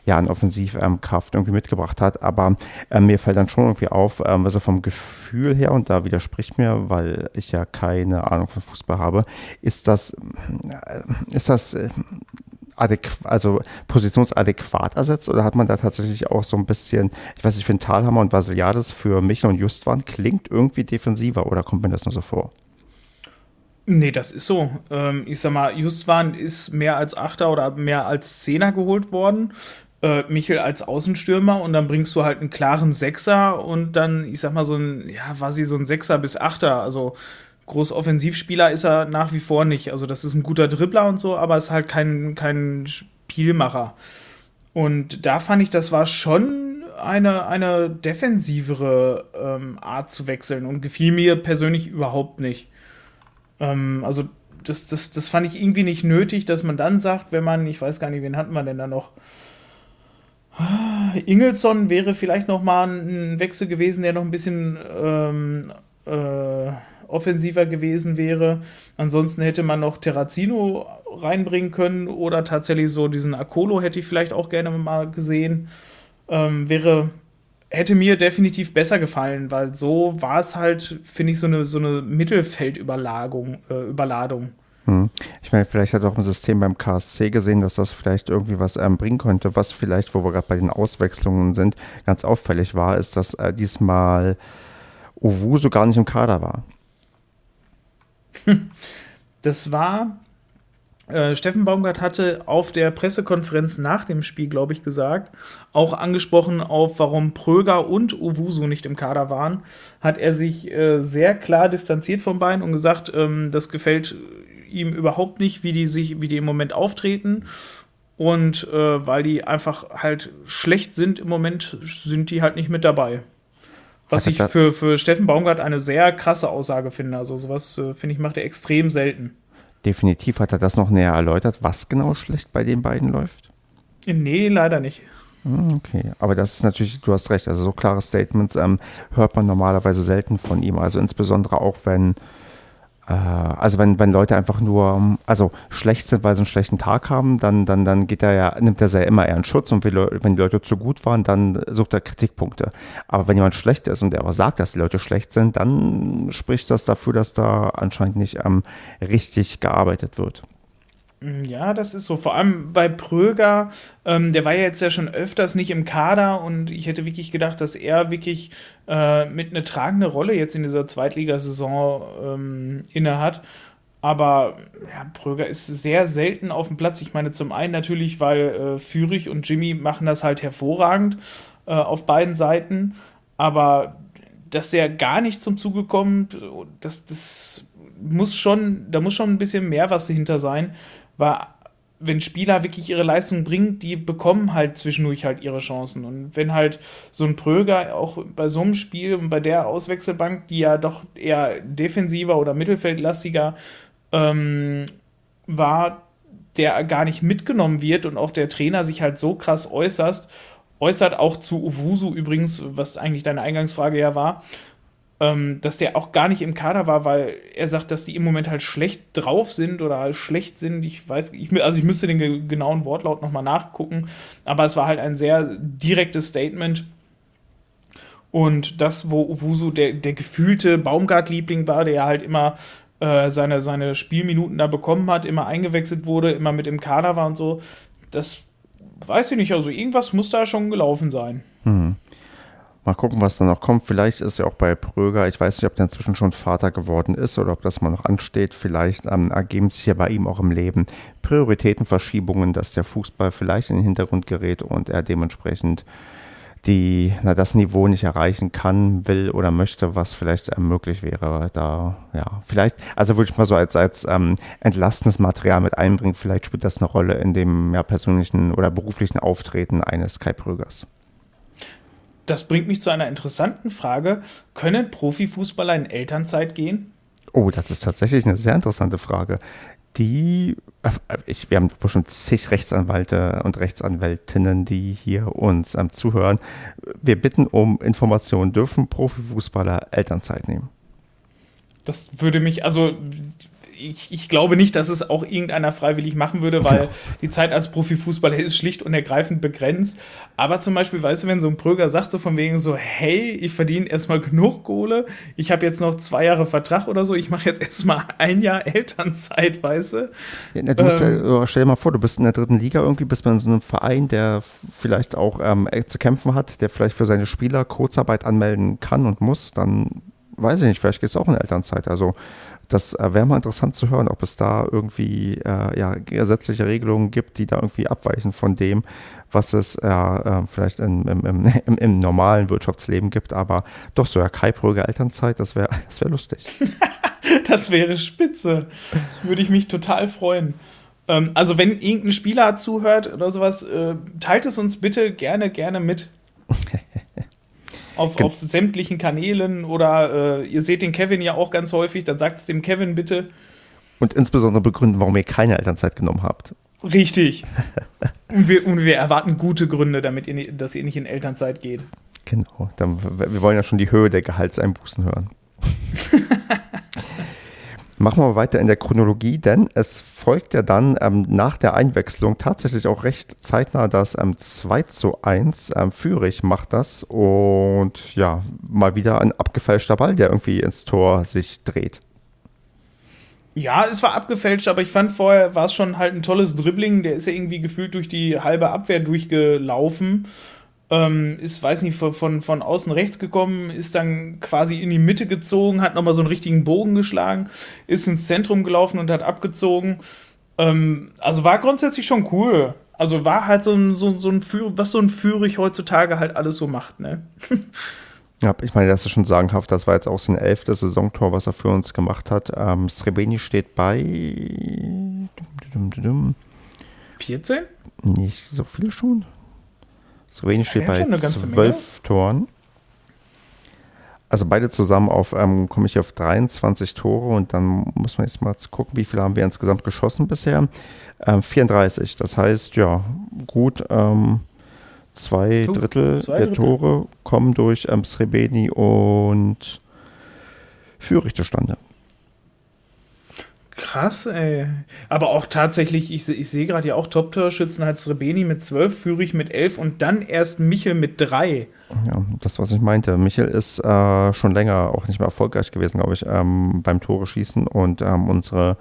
S1: ja, an Offensivkraft irgendwie mitgebracht hat. Aber äh, mir fällt dann schon irgendwie auf, ähm, also vom Gefühl her, und da widerspricht mir, weil ich ja keine Ahnung von Fußball habe, ist das, äh, ist das äh, also positionsadäquat ersetzt oder hat man da tatsächlich auch so ein bisschen, ich weiß nicht, für Talhammer und Vasiliades für Michel und Justwan klingt irgendwie defensiver oder kommt mir das nur so vor?
S2: Nee, das ist so. Ähm, ich sag mal, Justwan ist mehr als Achter oder mehr als Zehner geholt worden äh, Michel als Außenstürmer und dann bringst du halt einen klaren Sechser und dann, ich sag mal, so ein, ja, war sie so ein Sechser bis Achter. Also groß Offensivspieler ist er nach wie vor nicht. Also das ist ein guter Dribbler und so, aber ist halt kein, kein Spielmacher. Und da fand ich, das war schon eine, eine defensivere ähm, Art zu wechseln und gefiel mir persönlich überhaupt nicht. Ähm, also das, das, das fand ich irgendwie nicht nötig, dass man dann sagt, wenn man, ich weiß gar nicht, wen hatten wir denn da noch, Ingelsson wäre vielleicht noch mal ein Wechsel gewesen, der noch ein bisschen ähm, äh, offensiver gewesen wäre. Ansonsten hätte man noch Terrazino reinbringen können oder tatsächlich so diesen Akolo hätte ich vielleicht auch gerne mal gesehen. Ähm, wäre hätte mir definitiv besser gefallen, weil so war es halt, finde ich, so eine, so eine Mittelfeldüberladung. Äh, Überladung.
S1: Hm. Ich meine, vielleicht hat auch ein System beim KSC gesehen, dass das vielleicht irgendwie was ähm, bringen könnte. Was vielleicht, wo wir gerade bei den Auswechslungen sind, ganz auffällig war, ist, dass äh, diesmal Owusu gar nicht im Kader war.
S2: Das war äh, Steffen Baumgart hatte auf der Pressekonferenz nach dem Spiel, glaube ich, gesagt, auch angesprochen auf, warum Pröger und Owusu nicht im Kader waren, hat er sich äh, sehr klar distanziert von beiden und gesagt, ähm, das gefällt ihm überhaupt nicht, wie die sich, wie die im Moment auftreten. Und äh, weil die einfach halt schlecht sind im Moment, sind die halt nicht mit dabei. Was ich für, für Steffen Baumgart eine sehr krasse Aussage finde. Also sowas, äh, finde ich, macht er extrem selten.
S1: Definitiv hat er das noch näher erläutert, was genau schlecht bei den beiden läuft?
S2: Nee, leider nicht.
S1: Hm, okay, aber das ist natürlich, du hast recht, also so klare Statements ähm, hört man normalerweise selten von ihm. Also insbesondere auch, wenn äh, also wenn, wenn Leute einfach nur, also schlecht sind, weil sie einen schlechten Tag haben, dann, dann, dann geht er ja, nimmt er ja immer eher einen Schutz und wenn die Leute zu gut waren, dann sucht er Kritikpunkte. Aber wenn jemand schlecht ist und er aber sagt, dass die Leute schlecht sind, dann spricht das dafür, dass da anscheinend nicht ähm, richtig gearbeitet wird.
S2: Mm, ja, das ist so. Vor allem bei Pröger, ähm, der war ja jetzt ja schon öfters nicht im Kader und ich hätte wirklich gedacht, dass er wirklich äh, mit eine tragende Rolle jetzt in dieser Zweitligasaison ähm, inne hat. Aber ja, Pröger ist sehr selten auf dem Platz. Ich meine, zum einen natürlich, weil äh, Fürich und Jimmy machen das halt hervorragend äh, auf beiden Seiten. Aber dass der gar nicht zum Zuge kommt, das, das muss schon, da muss schon ein bisschen mehr was dahinter sein weil wenn Spieler wirklich ihre Leistung bringen, die bekommen halt zwischendurch halt ihre Chancen. Und wenn halt so ein Pröger auch bei so einem Spiel und bei der Auswechselbank, die ja doch eher defensiver oder mittelfeldlastiger ähm, war, der gar nicht mitgenommen wird und auch der Trainer sich halt so krass äußert, äußert auch zu Uwusu übrigens, was eigentlich deine Eingangsfrage ja war, ähm, dass der auch gar nicht im Kader war, weil er sagt, dass die im Moment halt schlecht drauf sind oder halt schlecht sind. Ich weiß, ich, also ich müsste den ge genauen Wortlaut nochmal nachgucken, aber es war halt ein sehr direktes Statement. Und das, wo Wusu der, der gefühlte Baumgart-Liebling war, der halt immer äh, seine, seine Spielminuten da bekommen hat, immer eingewechselt wurde, immer mit im Kader war und so, das weiß ich nicht. Also irgendwas muss da schon gelaufen sein.
S1: Mhm. Mal gucken, was da noch kommt. Vielleicht ist ja auch bei Pröger, ich weiß nicht, ob der inzwischen schon Vater geworden ist oder ob das mal noch ansteht. Vielleicht ähm, ergeben sich ja bei ihm auch im Leben Prioritätenverschiebungen, dass der Fußball vielleicht in den Hintergrund gerät und er dementsprechend die, na, das Niveau nicht erreichen kann, will oder möchte, was vielleicht ähm, möglich wäre. Da, ja, vielleicht, also würde ich mal so als, als ähm, entlastendes Material mit einbringen, vielleicht spielt das eine Rolle in dem ja, persönlichen oder beruflichen Auftreten eines Kai Prögers
S2: das bringt mich zu einer interessanten Frage. Können Profifußballer in Elternzeit gehen?
S1: Oh, das ist tatsächlich eine sehr interessante Frage. Die, äh, ich, wir haben bestimmt zig Rechtsanwälte und Rechtsanwältinnen, die hier uns ähm, zuhören. Wir bitten um Informationen. Dürfen Profifußballer Elternzeit nehmen?
S2: Das würde mich, also ich, ich, glaube nicht, dass es auch irgendeiner freiwillig machen würde, weil die Zeit als Profifußballer ist schlicht und ergreifend begrenzt. Aber zum Beispiel, weißt du, wenn so ein Pröger sagt so von wegen so, hey, ich verdiene erstmal genug Kohle, ich habe jetzt noch zwei Jahre Vertrag oder so, ich mache jetzt erstmal ein Jahr Elternzeit, weißt du?
S1: Ja, du ähm, ja, stell dir mal vor, du bist in der dritten Liga irgendwie, bist in so einem Verein, der vielleicht auch ähm, zu kämpfen hat, der vielleicht für seine Spieler Kurzarbeit anmelden kann und muss, dann weiß ich nicht, vielleicht gehst du auch in Elternzeit. Also das äh, wäre mal interessant zu hören, ob es da irgendwie äh, ja, gesetzliche Regelungen gibt, die da irgendwie abweichen von dem, was es äh, äh vielleicht in, im, im, im, normalen Wirtschaftsleben gibt. Aber doch so ja Kaipröger Elternzeit, das wäre das wär lustig.
S2: das wäre spitze. Würde ich mich total freuen. Ähm, also wenn irgendein Spieler zuhört oder sowas, äh, teilt es uns bitte gerne, gerne mit. auf, auf sämtlichen Kanälen oder äh, ihr seht den Kevin ja auch ganz häufig, dann sagt es dem Kevin bitte.
S1: Und insbesondere begründen, warum ihr keine Elternzeit genommen habt.
S2: Richtig. und, wir, und wir erwarten gute Gründe, damit ihr, dass ihr nicht in Elternzeit geht.
S1: Genau. Dann, wir wollen ja schon die Höhe der Gehaltseinbußen hören. Machen wir weiter in der Chronologie, denn es folgt ja dann ähm, nach der Einwechslung tatsächlich auch recht zeitnah das ähm, 2 zu 1. Ähm, Fürich macht das und ja, mal wieder ein abgefälschter Ball, der irgendwie ins Tor sich dreht.
S2: Ja, es war abgefälscht, aber ich fand vorher war es schon halt ein tolles Dribbling. Der ist ja irgendwie gefühlt durch die halbe Abwehr durchgelaufen ähm, ist, weiß nicht, von, von, von außen rechts gekommen, ist dann quasi in die Mitte gezogen, hat nochmal so einen richtigen Bogen geschlagen, ist ins Zentrum gelaufen und hat abgezogen. Ähm, also war grundsätzlich schon cool. Also war halt so ein, so, so ein Führ was so ein Führig heutzutage halt alles so macht, ne?
S1: Ja, ich meine, das ist schon sagenhaft. Das war jetzt auch sein elftes Saisontor, was er für uns gemacht hat. Ähm, Srebeni steht bei
S2: 14?
S1: Nicht so viele schon. Slowenien steht ja, bei zwölf Toren. Also beide zusammen auf, ähm, komme ich auf 23 Tore und dann muss man jetzt mal gucken, wie viele haben wir insgesamt geschossen bisher. Ähm, 34, das heißt, ja, gut, ähm, zwei Drittel zwei der Drittel. Tore kommen durch ähm, Srebeni und Fürich zustande.
S2: Krass, ey. Aber auch tatsächlich, ich, ich sehe gerade ja auch Top-Torschützen halt Srebeni mit 12, Fürich mit 11 und dann erst Michel mit 3.
S1: Ja, das, was ich meinte. Michel ist äh, schon länger auch nicht mehr erfolgreich gewesen, glaube ich, ähm, beim Tore schießen und ähm, unsere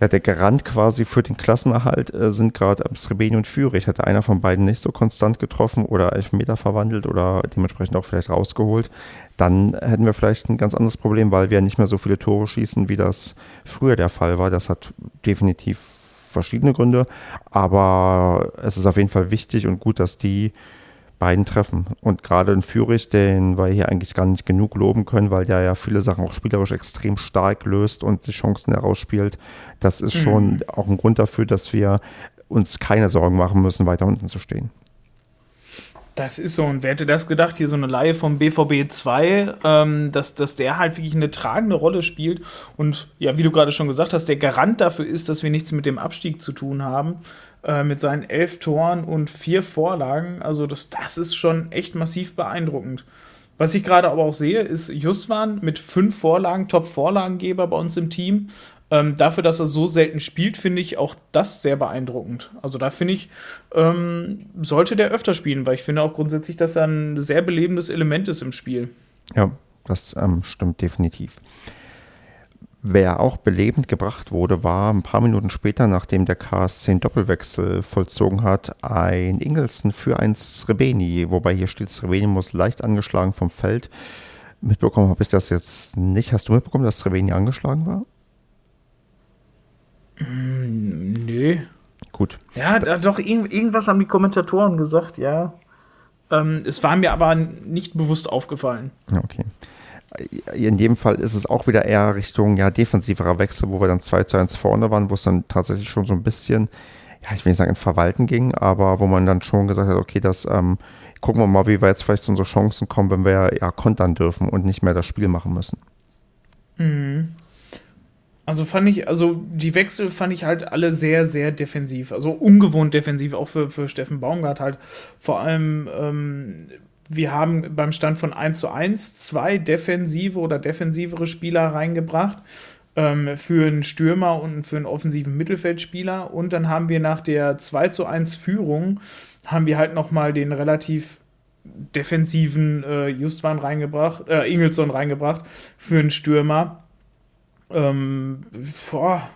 S1: ja, der Garant quasi für den Klassenerhalt äh, sind gerade ähm, Srebeni und Fürich. Hätte einer von beiden nicht so konstant getroffen oder Elfmeter verwandelt oder dementsprechend auch vielleicht rausgeholt, dann hätten wir vielleicht ein ganz anderes Problem, weil wir nicht mehr so viele Tore schießen, wie das früher der Fall war. Das hat definitiv verschiedene Gründe, aber es ist auf jeden Fall wichtig und gut, dass die beiden treffen. Und gerade in Fürich, den wir hier eigentlich gar nicht genug loben können, weil der ja viele Sachen auch spielerisch extrem stark löst und sich Chancen herausspielt. Das ist mhm. schon auch ein Grund dafür, dass wir uns keine Sorgen machen müssen, weiter unten zu stehen.
S2: Das ist so, und wer hätte das gedacht, hier so eine Laie vom BVB 2, ähm, dass, dass der halt wirklich eine tragende Rolle spielt und ja, wie du gerade schon gesagt hast, der Garant dafür ist, dass wir nichts mit dem Abstieg zu tun haben, äh, mit seinen elf Toren und vier Vorlagen. Also das, das ist schon echt massiv beeindruckend. Was ich gerade aber auch sehe, ist Justwan mit fünf Vorlagen, Top-Vorlagengeber bei uns im Team. Ähm, dafür, dass er so selten spielt, finde ich auch das sehr beeindruckend. Also da finde ich, ähm, sollte der öfter spielen, weil ich finde auch grundsätzlich, dass er ein sehr belebendes Element ist im Spiel.
S1: Ja, das ähm, stimmt definitiv. Wer auch belebend gebracht wurde, war ein paar Minuten später, nachdem der KSC einen Doppelwechsel vollzogen hat, ein Ingelsen für ein Srebeni, wobei hier steht, Srebeni muss leicht angeschlagen vom Feld. Mitbekommen habe ich das jetzt nicht. Hast du mitbekommen, dass Srebeni angeschlagen war?
S2: Mm, nö.
S1: Gut.
S2: Ja, da, doch, irgend, irgendwas haben die Kommentatoren gesagt, ja. Ähm, es war mir aber nicht bewusst aufgefallen.
S1: Okay. In dem Fall ist es auch wieder eher Richtung ja, defensiverer Wechsel, wo wir dann 2 zu 1 vorne waren, wo es dann tatsächlich schon so ein bisschen, ja, ich will nicht sagen in Verwalten ging, aber wo man dann schon gesagt hat, okay, das ähm, gucken wir mal, wie wir jetzt vielleicht zu unseren Chancen kommen, wenn wir ja kontern dürfen und nicht mehr das Spiel machen müssen.
S2: Mhm. Also fand ich, also die Wechsel fand ich halt alle sehr, sehr defensiv. Also ungewohnt defensiv, auch für, für Steffen Baumgart halt. Vor allem, ähm, wir haben beim Stand von 1 zu 1 zwei defensive oder defensivere Spieler reingebracht. Ähm, für einen Stürmer und für einen offensiven Mittelfeldspieler. Und dann haben wir nach der 2 zu 1 Führung, haben wir halt nochmal den relativ defensiven äh, Justwan reingebracht, äh, Ingelsson reingebracht für einen Stürmer ähm, boah,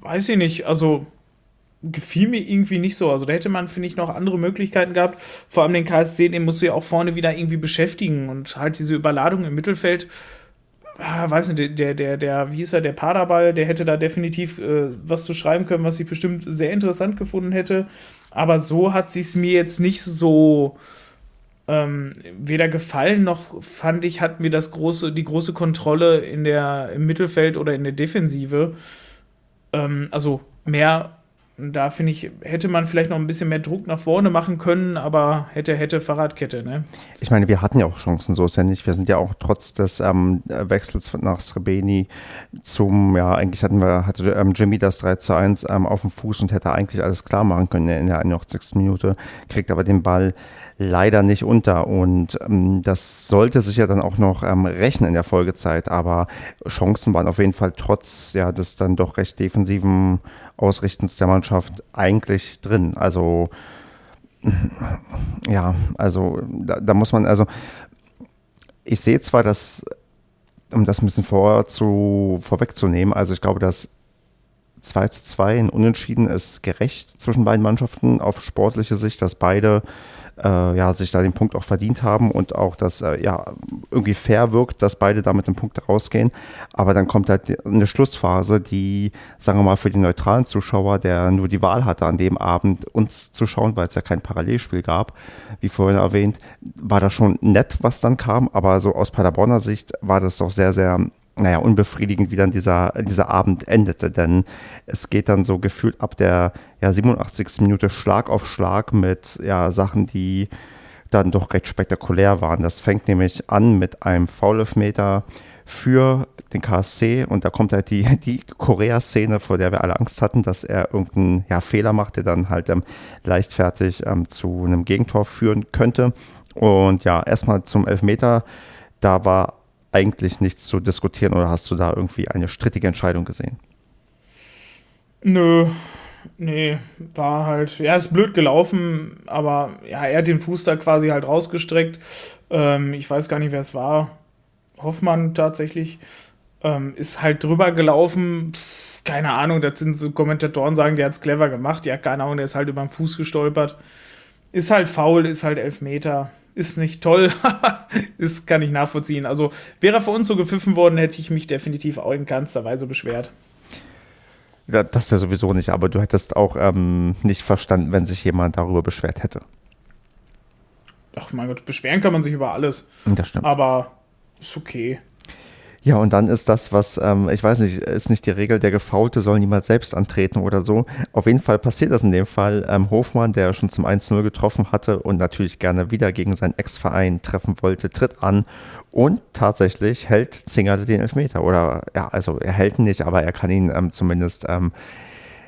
S2: weiß ich nicht, also gefiel mir irgendwie nicht so. Also da hätte man, finde ich, noch andere Möglichkeiten gehabt. Vor allem den KSC, den musst du ja auch vorne wieder irgendwie beschäftigen und halt diese Überladung im Mittelfeld. Ah, weiß nicht, der, der, der, wie hieß er, der Paderball, der hätte da definitiv äh, was zu schreiben können, was ich bestimmt sehr interessant gefunden hätte. Aber so hat sie es mir jetzt nicht so ähm, weder gefallen noch fand ich, hatten wir das große, die große Kontrolle in der, im Mittelfeld oder in der Defensive. Ähm, also mehr, da finde ich, hätte man vielleicht noch ein bisschen mehr Druck nach vorne machen können, aber hätte, hätte Fahrradkette, ne?
S1: Ich meine, wir hatten ja auch Chancen, so ist ja nicht. Wir sind ja auch trotz des ähm, Wechsels nach Srebeni zum, ja, eigentlich hatten wir, hatte ähm, Jimmy das 3 zu 1 ähm, auf dem Fuß und hätte eigentlich alles klar machen können in der 81. Minute, kriegt aber den Ball leider nicht unter. Und ähm, das sollte sich ja dann auch noch ähm, rechnen in der Folgezeit. Aber Chancen waren auf jeden Fall trotz ja, des dann doch recht defensiven Ausrichtens der Mannschaft eigentlich drin. Also ja, also da, da muss man, also ich sehe zwar, dass, um das ein bisschen vor zu, vorwegzunehmen, also ich glaube, dass 2 zu 2 ein Unentschieden ist gerecht zwischen beiden Mannschaften auf sportliche Sicht, dass beide äh, ja, sich da den Punkt auch verdient haben und auch das äh, ja, irgendwie fair wirkt, dass beide da mit dem Punkt rausgehen. Aber dann kommt halt eine Schlussphase, die, sagen wir mal, für den neutralen Zuschauer, der nur die Wahl hatte, an dem Abend uns zu schauen, weil es ja kein Parallelspiel gab, wie vorhin erwähnt, war das schon nett, was dann kam. Aber so aus Paderborner Sicht war das doch sehr, sehr naja, unbefriedigend, wie dann dieser, dieser Abend endete, denn es geht dann so gefühlt ab der ja, 87. Minute Schlag auf Schlag mit ja, Sachen, die dann doch recht spektakulär waren. Das fängt nämlich an mit einem Foul-Meter für den KSC und da kommt halt die, die Korea-Szene, vor der wir alle Angst hatten, dass er irgendeinen ja, Fehler macht, der dann halt ähm, leichtfertig ähm, zu einem Gegentor führen könnte. Und ja, erstmal zum Elfmeter, da war eigentlich nichts zu diskutieren oder hast du da irgendwie eine strittige Entscheidung gesehen?
S2: Nö, nee, war halt, ja, ist blöd gelaufen, aber ja, er hat den Fuß da quasi halt rausgestreckt. Ähm, ich weiß gar nicht, wer es war. Hoffmann tatsächlich. Ähm, ist halt drüber gelaufen. Pff, keine Ahnung, das sind so Kommentatoren sagen, der hat es clever gemacht. Ja, keine Ahnung, der ist halt über den Fuß gestolpert. Ist halt faul, ist halt elf Meter ist nicht toll, das kann ich nachvollziehen. Also wäre er für uns so gepfiffen worden, hätte ich mich definitiv auch in keinster Weise beschwert.
S1: Ja, das ja sowieso nicht, aber du hättest auch ähm, nicht verstanden, wenn sich jemand darüber beschwert hätte.
S2: Ach mein Gott, beschweren kann man sich über alles.
S1: Das stimmt.
S2: Aber ist okay.
S1: Ja, und dann ist das, was, ähm, ich weiß nicht, ist nicht die Regel, der Gefaulte soll niemals selbst antreten oder so. Auf jeden Fall passiert das in dem Fall. Ähm, Hofmann, der schon zum 1-0 getroffen hatte und natürlich gerne wieder gegen seinen Ex-Verein treffen wollte, tritt an und tatsächlich hält Zingerle den Elfmeter. Oder ja, also er hält ihn nicht, aber er kann ihn ähm, zumindest ähm,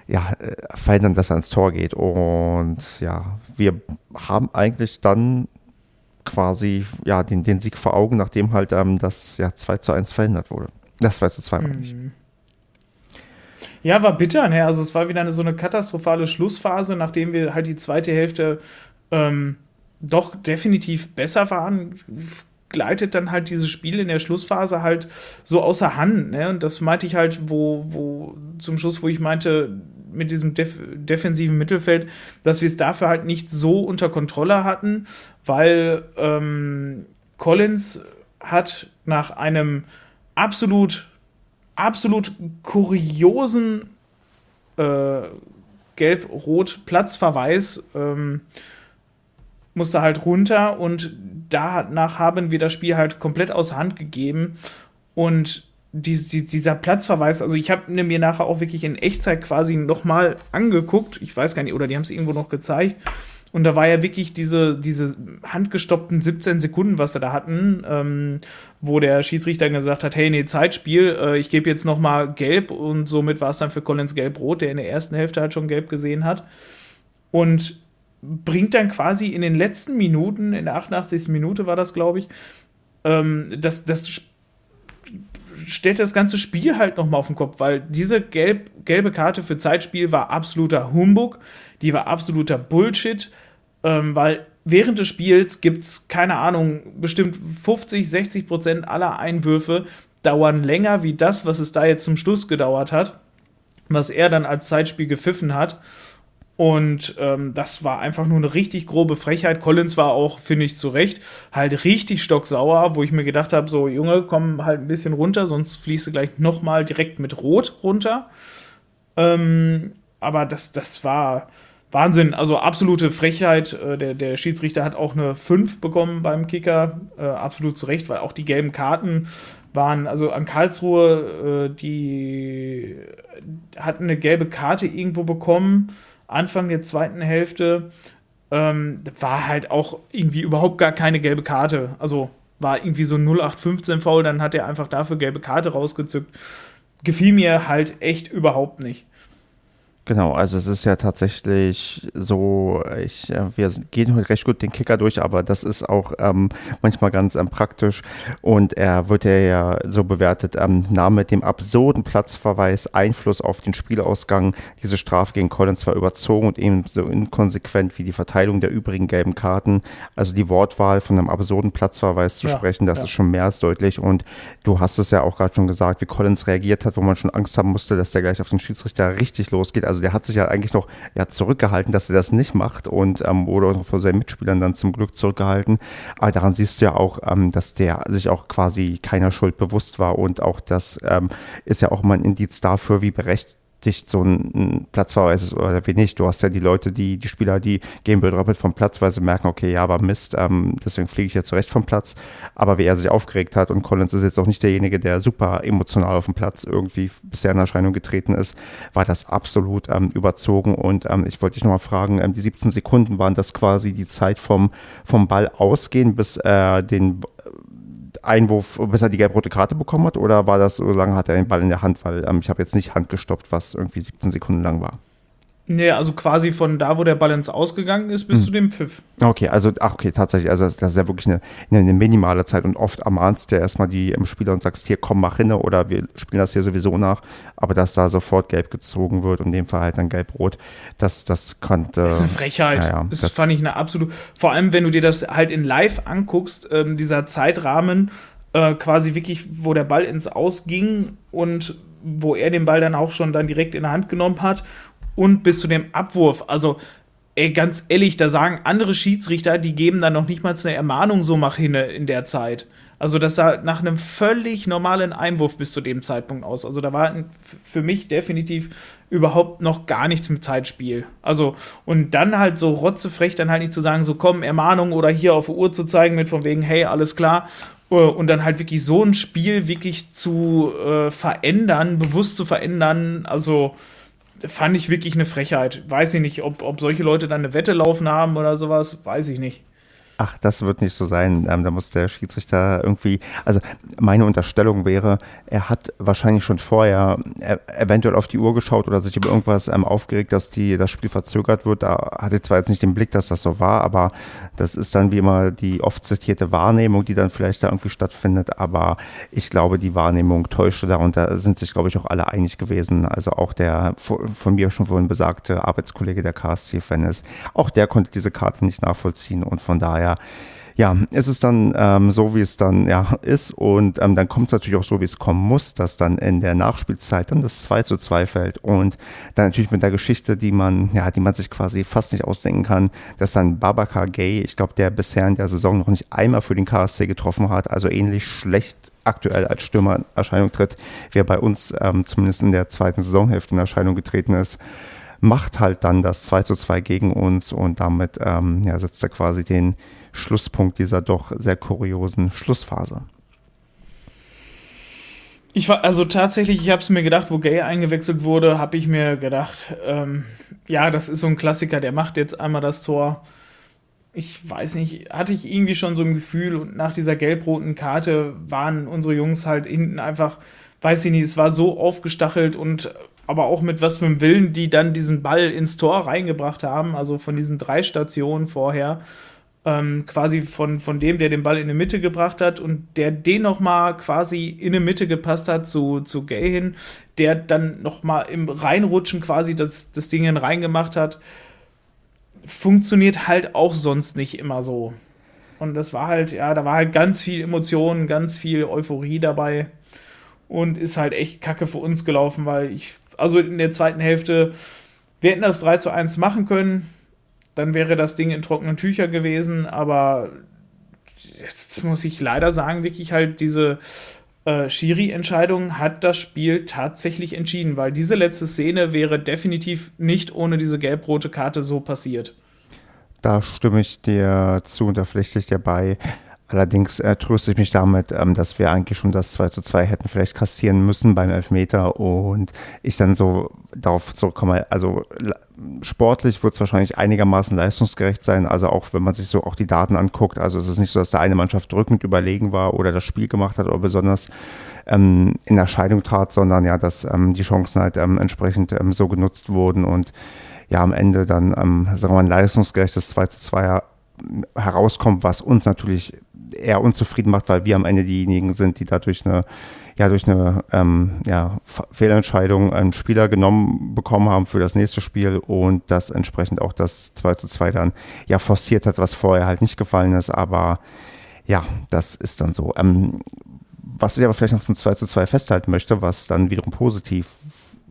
S1: ja, äh, verhindern, dass er ins Tor geht. Und ja, wir haben eigentlich dann quasi ja, den, den Sieg vor Augen, nachdem halt ähm, das ja 2 zu 1 verhindert wurde. Das 2 zu 2 meine ich. Mhm.
S2: Ja, war bitter, ne? Also es war wieder eine, so eine katastrophale Schlussphase, nachdem wir halt die zweite Hälfte ähm, doch definitiv besser waren, gleitet dann halt dieses Spiel in der Schlussphase halt so außer Hand. Ne? Und das meinte ich halt, wo, wo zum Schluss, wo ich meinte, mit diesem def defensiven Mittelfeld, dass wir es dafür halt nicht so unter Kontrolle hatten, weil ähm, Collins hat nach einem absolut, absolut kuriosen äh, Gelb-Rot-Platzverweis ähm, musste halt runter und danach haben wir das Spiel halt komplett aus Hand gegeben und die, die, dieser Platzverweis, also ich habe mir nachher auch wirklich in Echtzeit quasi nochmal angeguckt, ich weiß gar nicht, oder die haben es irgendwo noch gezeigt. Und da war ja wirklich diese, diese handgestoppten 17 Sekunden, was sie da hatten, ähm, wo der Schiedsrichter gesagt hat, hey, nee, Zeitspiel, äh, ich gebe jetzt nochmal gelb und somit war es dann für Collins gelb-rot, der in der ersten Hälfte halt schon gelb gesehen hat. Und bringt dann quasi in den letzten Minuten, in der 88. Minute war das, glaube ich, ähm, das, das stellt das ganze Spiel halt nochmal auf den Kopf, weil diese gelb, gelbe Karte für Zeitspiel war absoluter Humbug, die war absoluter Bullshit, ähm, weil während des Spiels gibt es, keine Ahnung, bestimmt 50, 60 Prozent aller Einwürfe dauern länger wie das, was es da jetzt zum Schluss gedauert hat, was er dann als Zeitspiel gepfiffen hat. Und ähm, das war einfach nur eine richtig grobe Frechheit. Collins war auch, finde ich, zu Recht, halt richtig stocksauer, wo ich mir gedacht habe, so, Junge, komm halt ein bisschen runter, sonst fließt du gleich nochmal direkt mit Rot runter. Ähm, aber das, das war Wahnsinn, also absolute Frechheit. Äh, der, der Schiedsrichter hat auch eine 5 bekommen beim Kicker, äh, absolut zu Recht, weil auch die gelben Karten waren, also an Karlsruhe, äh, die hatten eine gelbe Karte irgendwo bekommen Anfang der zweiten Hälfte ähm, war halt auch irgendwie überhaupt gar keine gelbe Karte. Also war irgendwie so ein 0815 Foul, dann hat er einfach dafür gelbe Karte rausgezückt. Gefiel mir halt echt überhaupt nicht.
S1: Genau, also es ist ja tatsächlich so, ich, äh, wir gehen heute recht gut den Kicker durch, aber das ist auch ähm, manchmal ganz ähm, praktisch und er wird ja so bewertet, ähm, nahm mit dem absurden Platzverweis Einfluss auf den Spielausgang. Diese Strafe gegen Collins war überzogen und ebenso inkonsequent wie die Verteilung der übrigen gelben Karten. Also die Wortwahl von einem absurden Platzverweis zu ja, sprechen, das ja. ist schon mehr als deutlich und du hast es ja auch gerade schon gesagt, wie Collins reagiert hat, wo man schon Angst haben musste, dass der gleich auf den Schiedsrichter richtig losgeht. Also also der hat sich ja eigentlich noch ja, zurückgehalten, dass er das nicht macht und ähm, wurde auch von seinen Mitspielern dann zum Glück zurückgehalten. Aber daran siehst du ja auch, ähm, dass der sich auch quasi keiner Schuld bewusst war und auch das ähm, ist ja auch mal ein Indiz dafür, wie berechtigt dicht so ein Platzverweis ist oder wie nicht. Du hast ja die Leute, die, die Spieler, die Gameball doppelt vom Platz, weil sie merken, okay, ja, aber Mist, ähm, deswegen fliege ich jetzt zurecht vom Platz. Aber wie er sich aufgeregt hat und Collins ist jetzt auch nicht derjenige, der super emotional auf dem Platz irgendwie bisher in Erscheinung getreten ist, war das absolut ähm, überzogen. Und ähm, ich wollte dich nochmal fragen, ähm, die 17 Sekunden waren das quasi die Zeit vom, vom Ball ausgehen, bis er den Einwurf, bis er die gelb-rote Karte bekommen hat? Oder war das so lange hat er den Ball in der Hand? Weil ähm, ich habe jetzt nicht Hand gestoppt, was irgendwie 17 Sekunden lang war.
S2: Nee, also quasi von da, wo der Balance ausgegangen ist, bis hm. zu dem Pfiff.
S1: Okay, also, ach, okay, tatsächlich. Also, das, ist ja wirklich eine, eine, minimale Zeit und oft ermahnst du ja erstmal die im Spieler und sagst, hier, komm, mach hin oder wir spielen das hier sowieso nach. Aber dass da sofort gelb gezogen wird und in dem Fall halt dann gelb-rot, das, das konnte.
S2: Das ist eine Frechheit. Ja, ja, das, das, fand ich eine absolute. Vor allem, wenn du dir das halt in live anguckst, ähm, dieser Zeitrahmen, äh, quasi wirklich, wo der Ball ins Aus ging und wo er den Ball dann auch schon dann direkt in der Hand genommen hat und bis zu dem Abwurf. Also, ey, ganz ehrlich, da sagen andere Schiedsrichter, die geben dann noch nicht mal eine Ermahnung, so mach hin in der Zeit. Also, das sah nach einem völlig normalen Einwurf bis zu dem Zeitpunkt aus. Also, da war für mich definitiv überhaupt noch gar nichts mit Zeitspiel. Also, und dann halt so rotzefrech dann halt nicht zu sagen, so komm, Ermahnung oder hier auf Uhr zu zeigen mit von wegen, hey, alles klar. Äh, und dann halt wirklich so ein Spiel wirklich zu äh, verändern, bewusst zu verändern, also fand ich wirklich eine Frechheit. Weiß ich nicht, ob, ob solche Leute dann eine Wette laufen haben oder sowas, weiß ich nicht.
S1: Ach, das wird nicht so sein. Ähm, da muss der Schiedsrichter irgendwie. Also meine Unterstellung wäre, er hat wahrscheinlich schon vorher äh, eventuell auf die Uhr geschaut oder sich über irgendwas ähm, aufgeregt, dass die, das Spiel verzögert wird. Da hatte ich zwar jetzt nicht den Blick, dass das so war, aber das ist dann wie immer die oft zitierte Wahrnehmung, die dann vielleicht da irgendwie stattfindet. Aber ich glaube, die Wahrnehmung täuschte da und da sind sich, glaube ich, auch alle einig gewesen. Also auch der von mir schon vorhin besagte Arbeitskollege der KSC-Fan ist. Auch der konnte diese Karte nicht nachvollziehen und von daher daher ja, es dann ähm, so, wie es dann ja ist. Und ähm, dann kommt es natürlich auch so, wie es kommen muss, dass dann in der Nachspielzeit dann das 2 zu 2 fällt. Und dann natürlich mit der Geschichte, die man, ja, die man sich quasi fast nicht ausdenken kann, dass dann Babakar Gay, ich glaube, der bisher in der Saison noch nicht einmal für den KSC getroffen hat, also ähnlich schlecht aktuell als Stürmer in Erscheinung tritt, wie er bei uns ähm, zumindest in der zweiten Saisonhälfte in Erscheinung getreten ist macht halt dann das 2 zu 2 gegen uns und damit ähm, ja, setzt er quasi den Schlusspunkt dieser doch sehr kuriosen Schlussphase.
S2: Ich war, also tatsächlich, ich habe es mir gedacht, wo Gay eingewechselt wurde, habe ich mir gedacht, ähm, ja, das ist so ein Klassiker, der macht jetzt einmal das Tor. Ich weiß nicht, hatte ich irgendwie schon so ein Gefühl und nach dieser gelb-roten Karte waren unsere Jungs halt hinten einfach, weiß ich nicht, es war so aufgestachelt und aber auch mit was für einem Willen, die dann diesen Ball ins Tor reingebracht haben, also von diesen drei Stationen vorher, ähm, quasi von, von dem, der den Ball in die Mitte gebracht hat und der den nochmal quasi in die Mitte gepasst hat zu, zu Gay hin, der dann nochmal im Reinrutschen quasi das, das Ding in reingemacht hat, funktioniert halt auch sonst nicht immer so. Und das war halt, ja, da war halt ganz viel Emotionen, ganz viel Euphorie dabei und ist halt echt kacke für uns gelaufen, weil ich also in der zweiten Hälfte, wir hätten das 3 zu 1 machen können, dann wäre das Ding in trockenen Tücher gewesen, aber jetzt muss ich leider sagen, wirklich halt diese äh, Schiri-Entscheidung hat das Spiel tatsächlich entschieden, weil diese letzte Szene wäre definitiv nicht ohne diese gelb-rote Karte so passiert.
S1: Da stimme ich dir zu und da pflichte ich dir bei. Allerdings äh, tröste ich mich damit, ähm, dass wir eigentlich schon das 2 zu 2 hätten vielleicht kassieren müssen beim Elfmeter und ich dann so darauf zurückkomme, also sportlich wird es wahrscheinlich einigermaßen leistungsgerecht sein, also auch wenn man sich so auch die Daten anguckt, also es ist nicht so, dass da eine Mannschaft drückend überlegen war oder das Spiel gemacht hat oder besonders ähm, in Erscheinung trat, sondern ja, dass ähm, die Chancen halt ähm, entsprechend ähm, so genutzt wurden und ja am Ende dann, ähm, sagen wir mal, ein leistungsgerechtes 2 zu 2 herauskommt, was uns natürlich eher unzufrieden macht, weil wir am Ende diejenigen sind, die dadurch eine, ja, durch eine ähm, ja, Fehlentscheidung einen Spieler genommen bekommen haben für das nächste Spiel und das entsprechend auch das 2 zu 2 dann ja forciert hat, was vorher halt nicht gefallen ist, aber ja, das ist dann so. Ähm, was ich aber vielleicht noch zum 2 zu 2 festhalten möchte, was dann wiederum positiv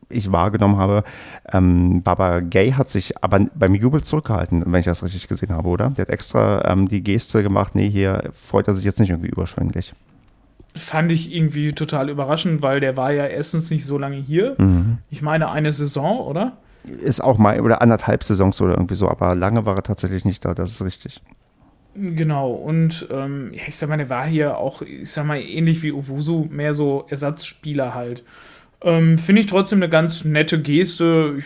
S1: ich wahrgenommen habe, ähm, Baba Gay hat sich aber beim Jubel zurückgehalten, wenn ich das richtig gesehen habe, oder? Der hat extra ähm, die Geste gemacht, nee, hier freut er sich jetzt nicht irgendwie überschwänglich.
S2: fand ich irgendwie total überraschend, weil der war ja erstens nicht so lange hier. Mhm. Ich meine eine Saison, oder?
S1: Ist auch mal, oder anderthalb Saisons oder irgendwie so, aber lange war er tatsächlich nicht da, das ist richtig.
S2: Genau, und ähm, ich sag mal, der war hier auch, ich sag mal, ähnlich wie Owusu, mehr so Ersatzspieler halt. Ähm, Finde ich trotzdem eine ganz nette Geste. Ich,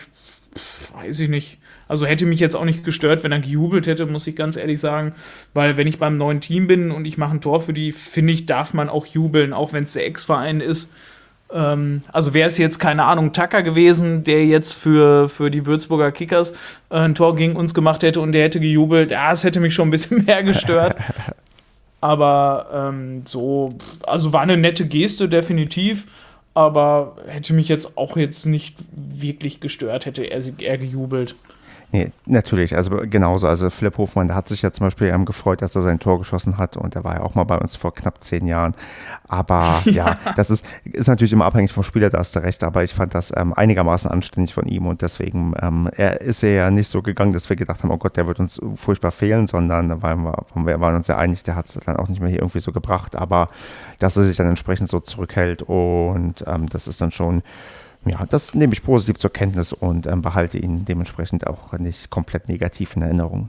S2: pf, weiß ich nicht. Also hätte mich jetzt auch nicht gestört, wenn er gejubelt hätte, muss ich ganz ehrlich sagen. Weil wenn ich beim neuen Team bin und ich mache ein Tor für die, finde ich, darf man auch jubeln, auch wenn es der Ex-Verein ist. Ähm, also wäre es jetzt, keine Ahnung, Tucker gewesen, der jetzt für, für die Würzburger Kickers äh, ein Tor gegen uns gemacht hätte und der hätte gejubelt, ja, es hätte mich schon ein bisschen mehr gestört. Aber ähm, so, also war eine nette Geste, definitiv aber hätte mich jetzt auch jetzt nicht wirklich gestört, hätte er, er gejubelt.
S1: Nee, natürlich, also genauso. Also Philipp Hofmann, der hat sich ja zum Beispiel ähm, gefreut, dass er sein Tor geschossen hat und der war ja auch mal bei uns vor knapp zehn Jahren. Aber ja, das ist, ist natürlich immer abhängig vom Spieler, da hast du recht, aber ich fand das ähm, einigermaßen anständig von ihm und deswegen ähm, er ist ja nicht so gegangen, dass wir gedacht haben, oh Gott, der wird uns furchtbar fehlen, sondern da waren wir, wir waren uns ja einig, der hat es dann auch nicht mehr hier irgendwie so gebracht, aber dass er sich dann entsprechend so zurückhält und ähm, das ist dann schon ja, das nehme ich positiv zur Kenntnis und ähm, behalte ihn dementsprechend auch nicht komplett negativ in Erinnerung.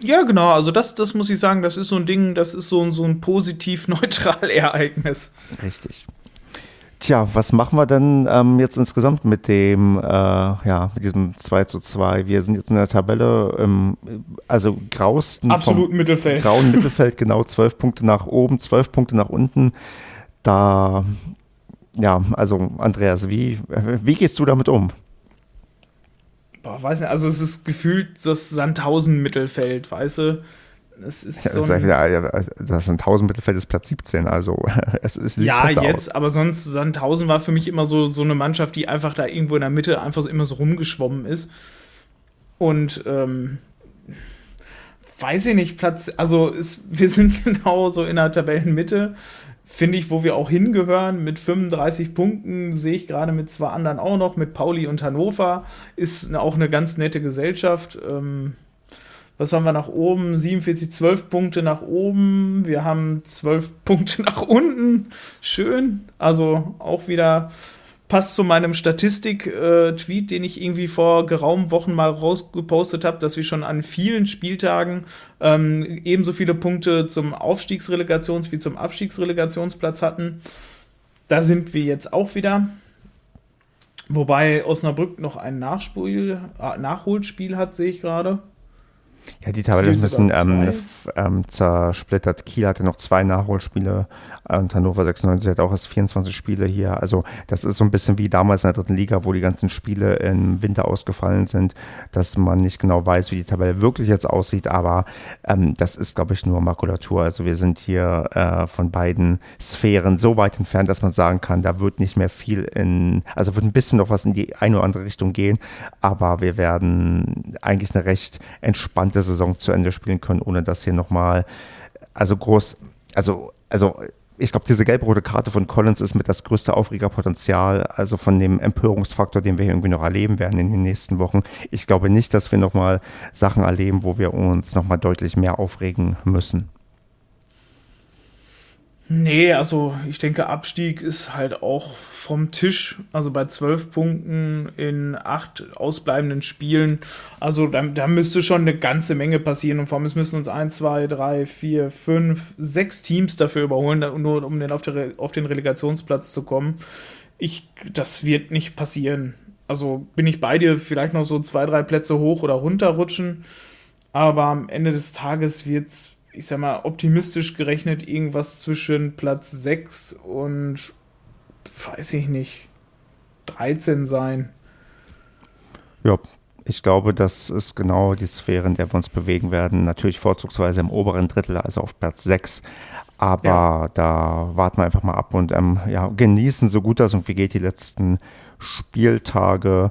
S2: Ja, genau, also das, das muss ich sagen, das ist so ein Ding, das ist so, so ein positiv-neutral Ereignis.
S1: Richtig. Tja, was machen wir denn ähm, jetzt insgesamt mit dem, äh, ja, mit diesem 2 zu 2? Wir sind jetzt in der Tabelle, ähm, also grausten
S2: Absolut Mittelfeld.
S1: grauen Mittelfeld, genau, zwölf Punkte nach oben, zwölf Punkte nach unten. Da ja, also Andreas, wie, wie gehst du damit um?
S2: Boah, weiß nicht, also es ist gefühlt das Sandhausen-Mittelfeld, weißt du?
S1: Es ist so ein, das Sandhausen-Mittelfeld ist Platz 17, also es ist
S2: Ja, jetzt, aus. aber sonst Sandhausen war für mich immer so, so eine Mannschaft, die einfach da irgendwo in der Mitte einfach so immer so rumgeschwommen ist. Und ähm, weiß ich nicht, Platz, also ist, wir sind genau so in der Tabellenmitte finde ich, wo wir auch hingehören. Mit 35 Punkten sehe ich gerade mit zwei anderen auch noch, mit Pauli und Hannover. Ist auch eine ganz nette Gesellschaft. Ähm, was haben wir nach oben? 47, 12 Punkte nach oben. Wir haben 12 Punkte nach unten. Schön. Also auch wieder passt zu meinem Statistik-Tweet, den ich irgendwie vor geraumen Wochen mal rausgepostet habe, dass wir schon an vielen Spieltagen ähm, ebenso viele Punkte zum Aufstiegsrelegations- wie zum Abstiegsrelegationsplatz hatten. Da sind wir jetzt auch wieder. Wobei Osnabrück noch ein Nachspiel, äh, Nachholspiel hat, sehe ich gerade.
S1: Ja, die Tabelle ist ein bisschen ähm, ähm, zersplittert. Kiel hatte noch zwei Nachholspiele und Hannover 96 hat auch erst 24 Spiele hier. Also das ist so ein bisschen wie damals in der dritten Liga, wo die ganzen Spiele im Winter ausgefallen sind, dass man nicht genau weiß, wie die Tabelle wirklich jetzt aussieht. Aber ähm, das ist, glaube ich, nur Makulatur. Also wir sind hier äh, von beiden Sphären so weit entfernt, dass man sagen kann, da wird nicht mehr viel in, also wird ein bisschen noch was in die eine oder andere Richtung gehen. Aber wir werden eigentlich eine recht entspannte Saison zu Ende spielen können, ohne dass hier nochmal, also groß, also, also ich glaube, diese gelb-rote Karte von Collins ist mit das größte Aufregerpotenzial, also von dem Empörungsfaktor, den wir irgendwie noch erleben werden in den nächsten Wochen. Ich glaube nicht, dass wir nochmal Sachen erleben, wo wir uns nochmal deutlich mehr aufregen müssen.
S2: Nee, also ich denke, Abstieg ist halt auch vom Tisch. Also bei zwölf Punkten in acht ausbleibenden Spielen. Also da, da müsste schon eine ganze Menge passieren. Und vor allem, es müssen uns ein, zwei, drei, vier, fünf, sechs Teams dafür überholen, nur um den auf, der, auf den Relegationsplatz zu kommen. Ich, das wird nicht passieren. Also bin ich bei dir, vielleicht noch so zwei, drei Plätze hoch oder runterrutschen. Aber am Ende des Tages wird es ich sag mal, optimistisch gerechnet irgendwas zwischen Platz 6 und, weiß ich nicht, 13 sein.
S1: Ja, ich glaube, das ist genau die Sphäre, in der wir uns bewegen werden. Natürlich vorzugsweise im oberen Drittel, also auf Platz 6. Aber ja. da warten wir einfach mal ab und ähm, ja, genießen so gut das und wie geht die letzten Spieltage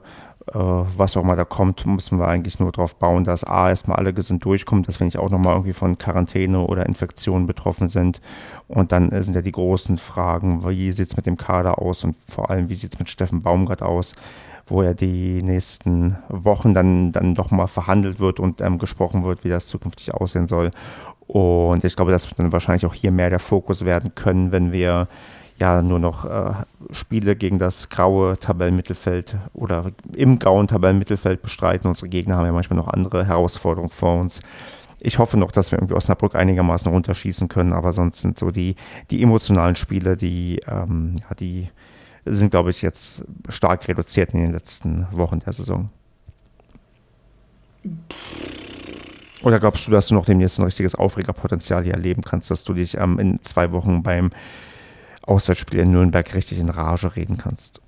S1: was auch mal da kommt, müssen wir eigentlich nur darauf bauen, dass A, erstmal alle gesund durchkommen, dass wir nicht auch nochmal irgendwie von Quarantäne oder Infektionen betroffen sind. Und dann sind ja die großen Fragen, wie sieht es mit dem Kader aus und vor allem, wie sieht es mit Steffen Baumgart aus, wo ja die nächsten Wochen dann, dann doch mal verhandelt wird und ähm, gesprochen wird, wie das zukünftig aussehen soll. Und ich glaube, das wird dann wahrscheinlich auch hier mehr der Fokus werden können, wenn wir ja nur noch äh, Spiele gegen das graue Tabellenmittelfeld oder im grauen Tabellenmittelfeld bestreiten. Unsere Gegner haben ja manchmal noch andere Herausforderungen vor uns. Ich hoffe noch, dass wir irgendwie Osnabrück einigermaßen runterschießen können, aber sonst sind so die, die emotionalen Spiele, die, ähm, ja, die sind, glaube ich, jetzt stark reduziert in den letzten Wochen der Saison. Oder glaubst du, dass du noch demnächst ein richtiges Aufregerpotenzial hier erleben kannst, dass du dich ähm, in zwei Wochen beim Auswärtsspiel in Nürnberg richtig in Rage reden kannst?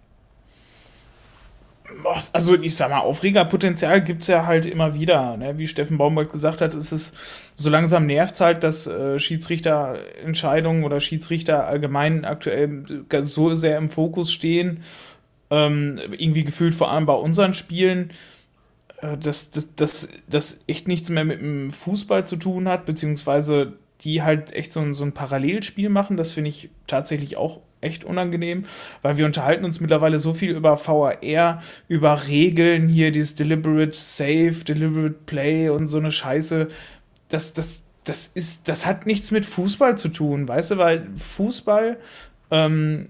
S2: Also ich sag mal, Aufregerpotenzial gibt es ja halt immer wieder. Ne? Wie Steffen Baumgart gesagt hat, ist es so langsam nervt halt, dass äh, Schiedsrichterentscheidungen oder Schiedsrichter allgemein aktuell so sehr im Fokus stehen. Ähm, irgendwie gefühlt vor allem bei unseren Spielen, äh, dass das echt nichts mehr mit dem Fußball zu tun hat, beziehungsweise die halt echt so ein, so ein Parallelspiel machen. Das finde ich tatsächlich auch echt unangenehm, weil wir unterhalten uns mittlerweile so viel über VAR, über Regeln, hier dieses Deliberate Save, Deliberate Play und so eine Scheiße. Das, das, das ist, das hat nichts mit Fußball zu tun, weißt du, weil Fußball ähm,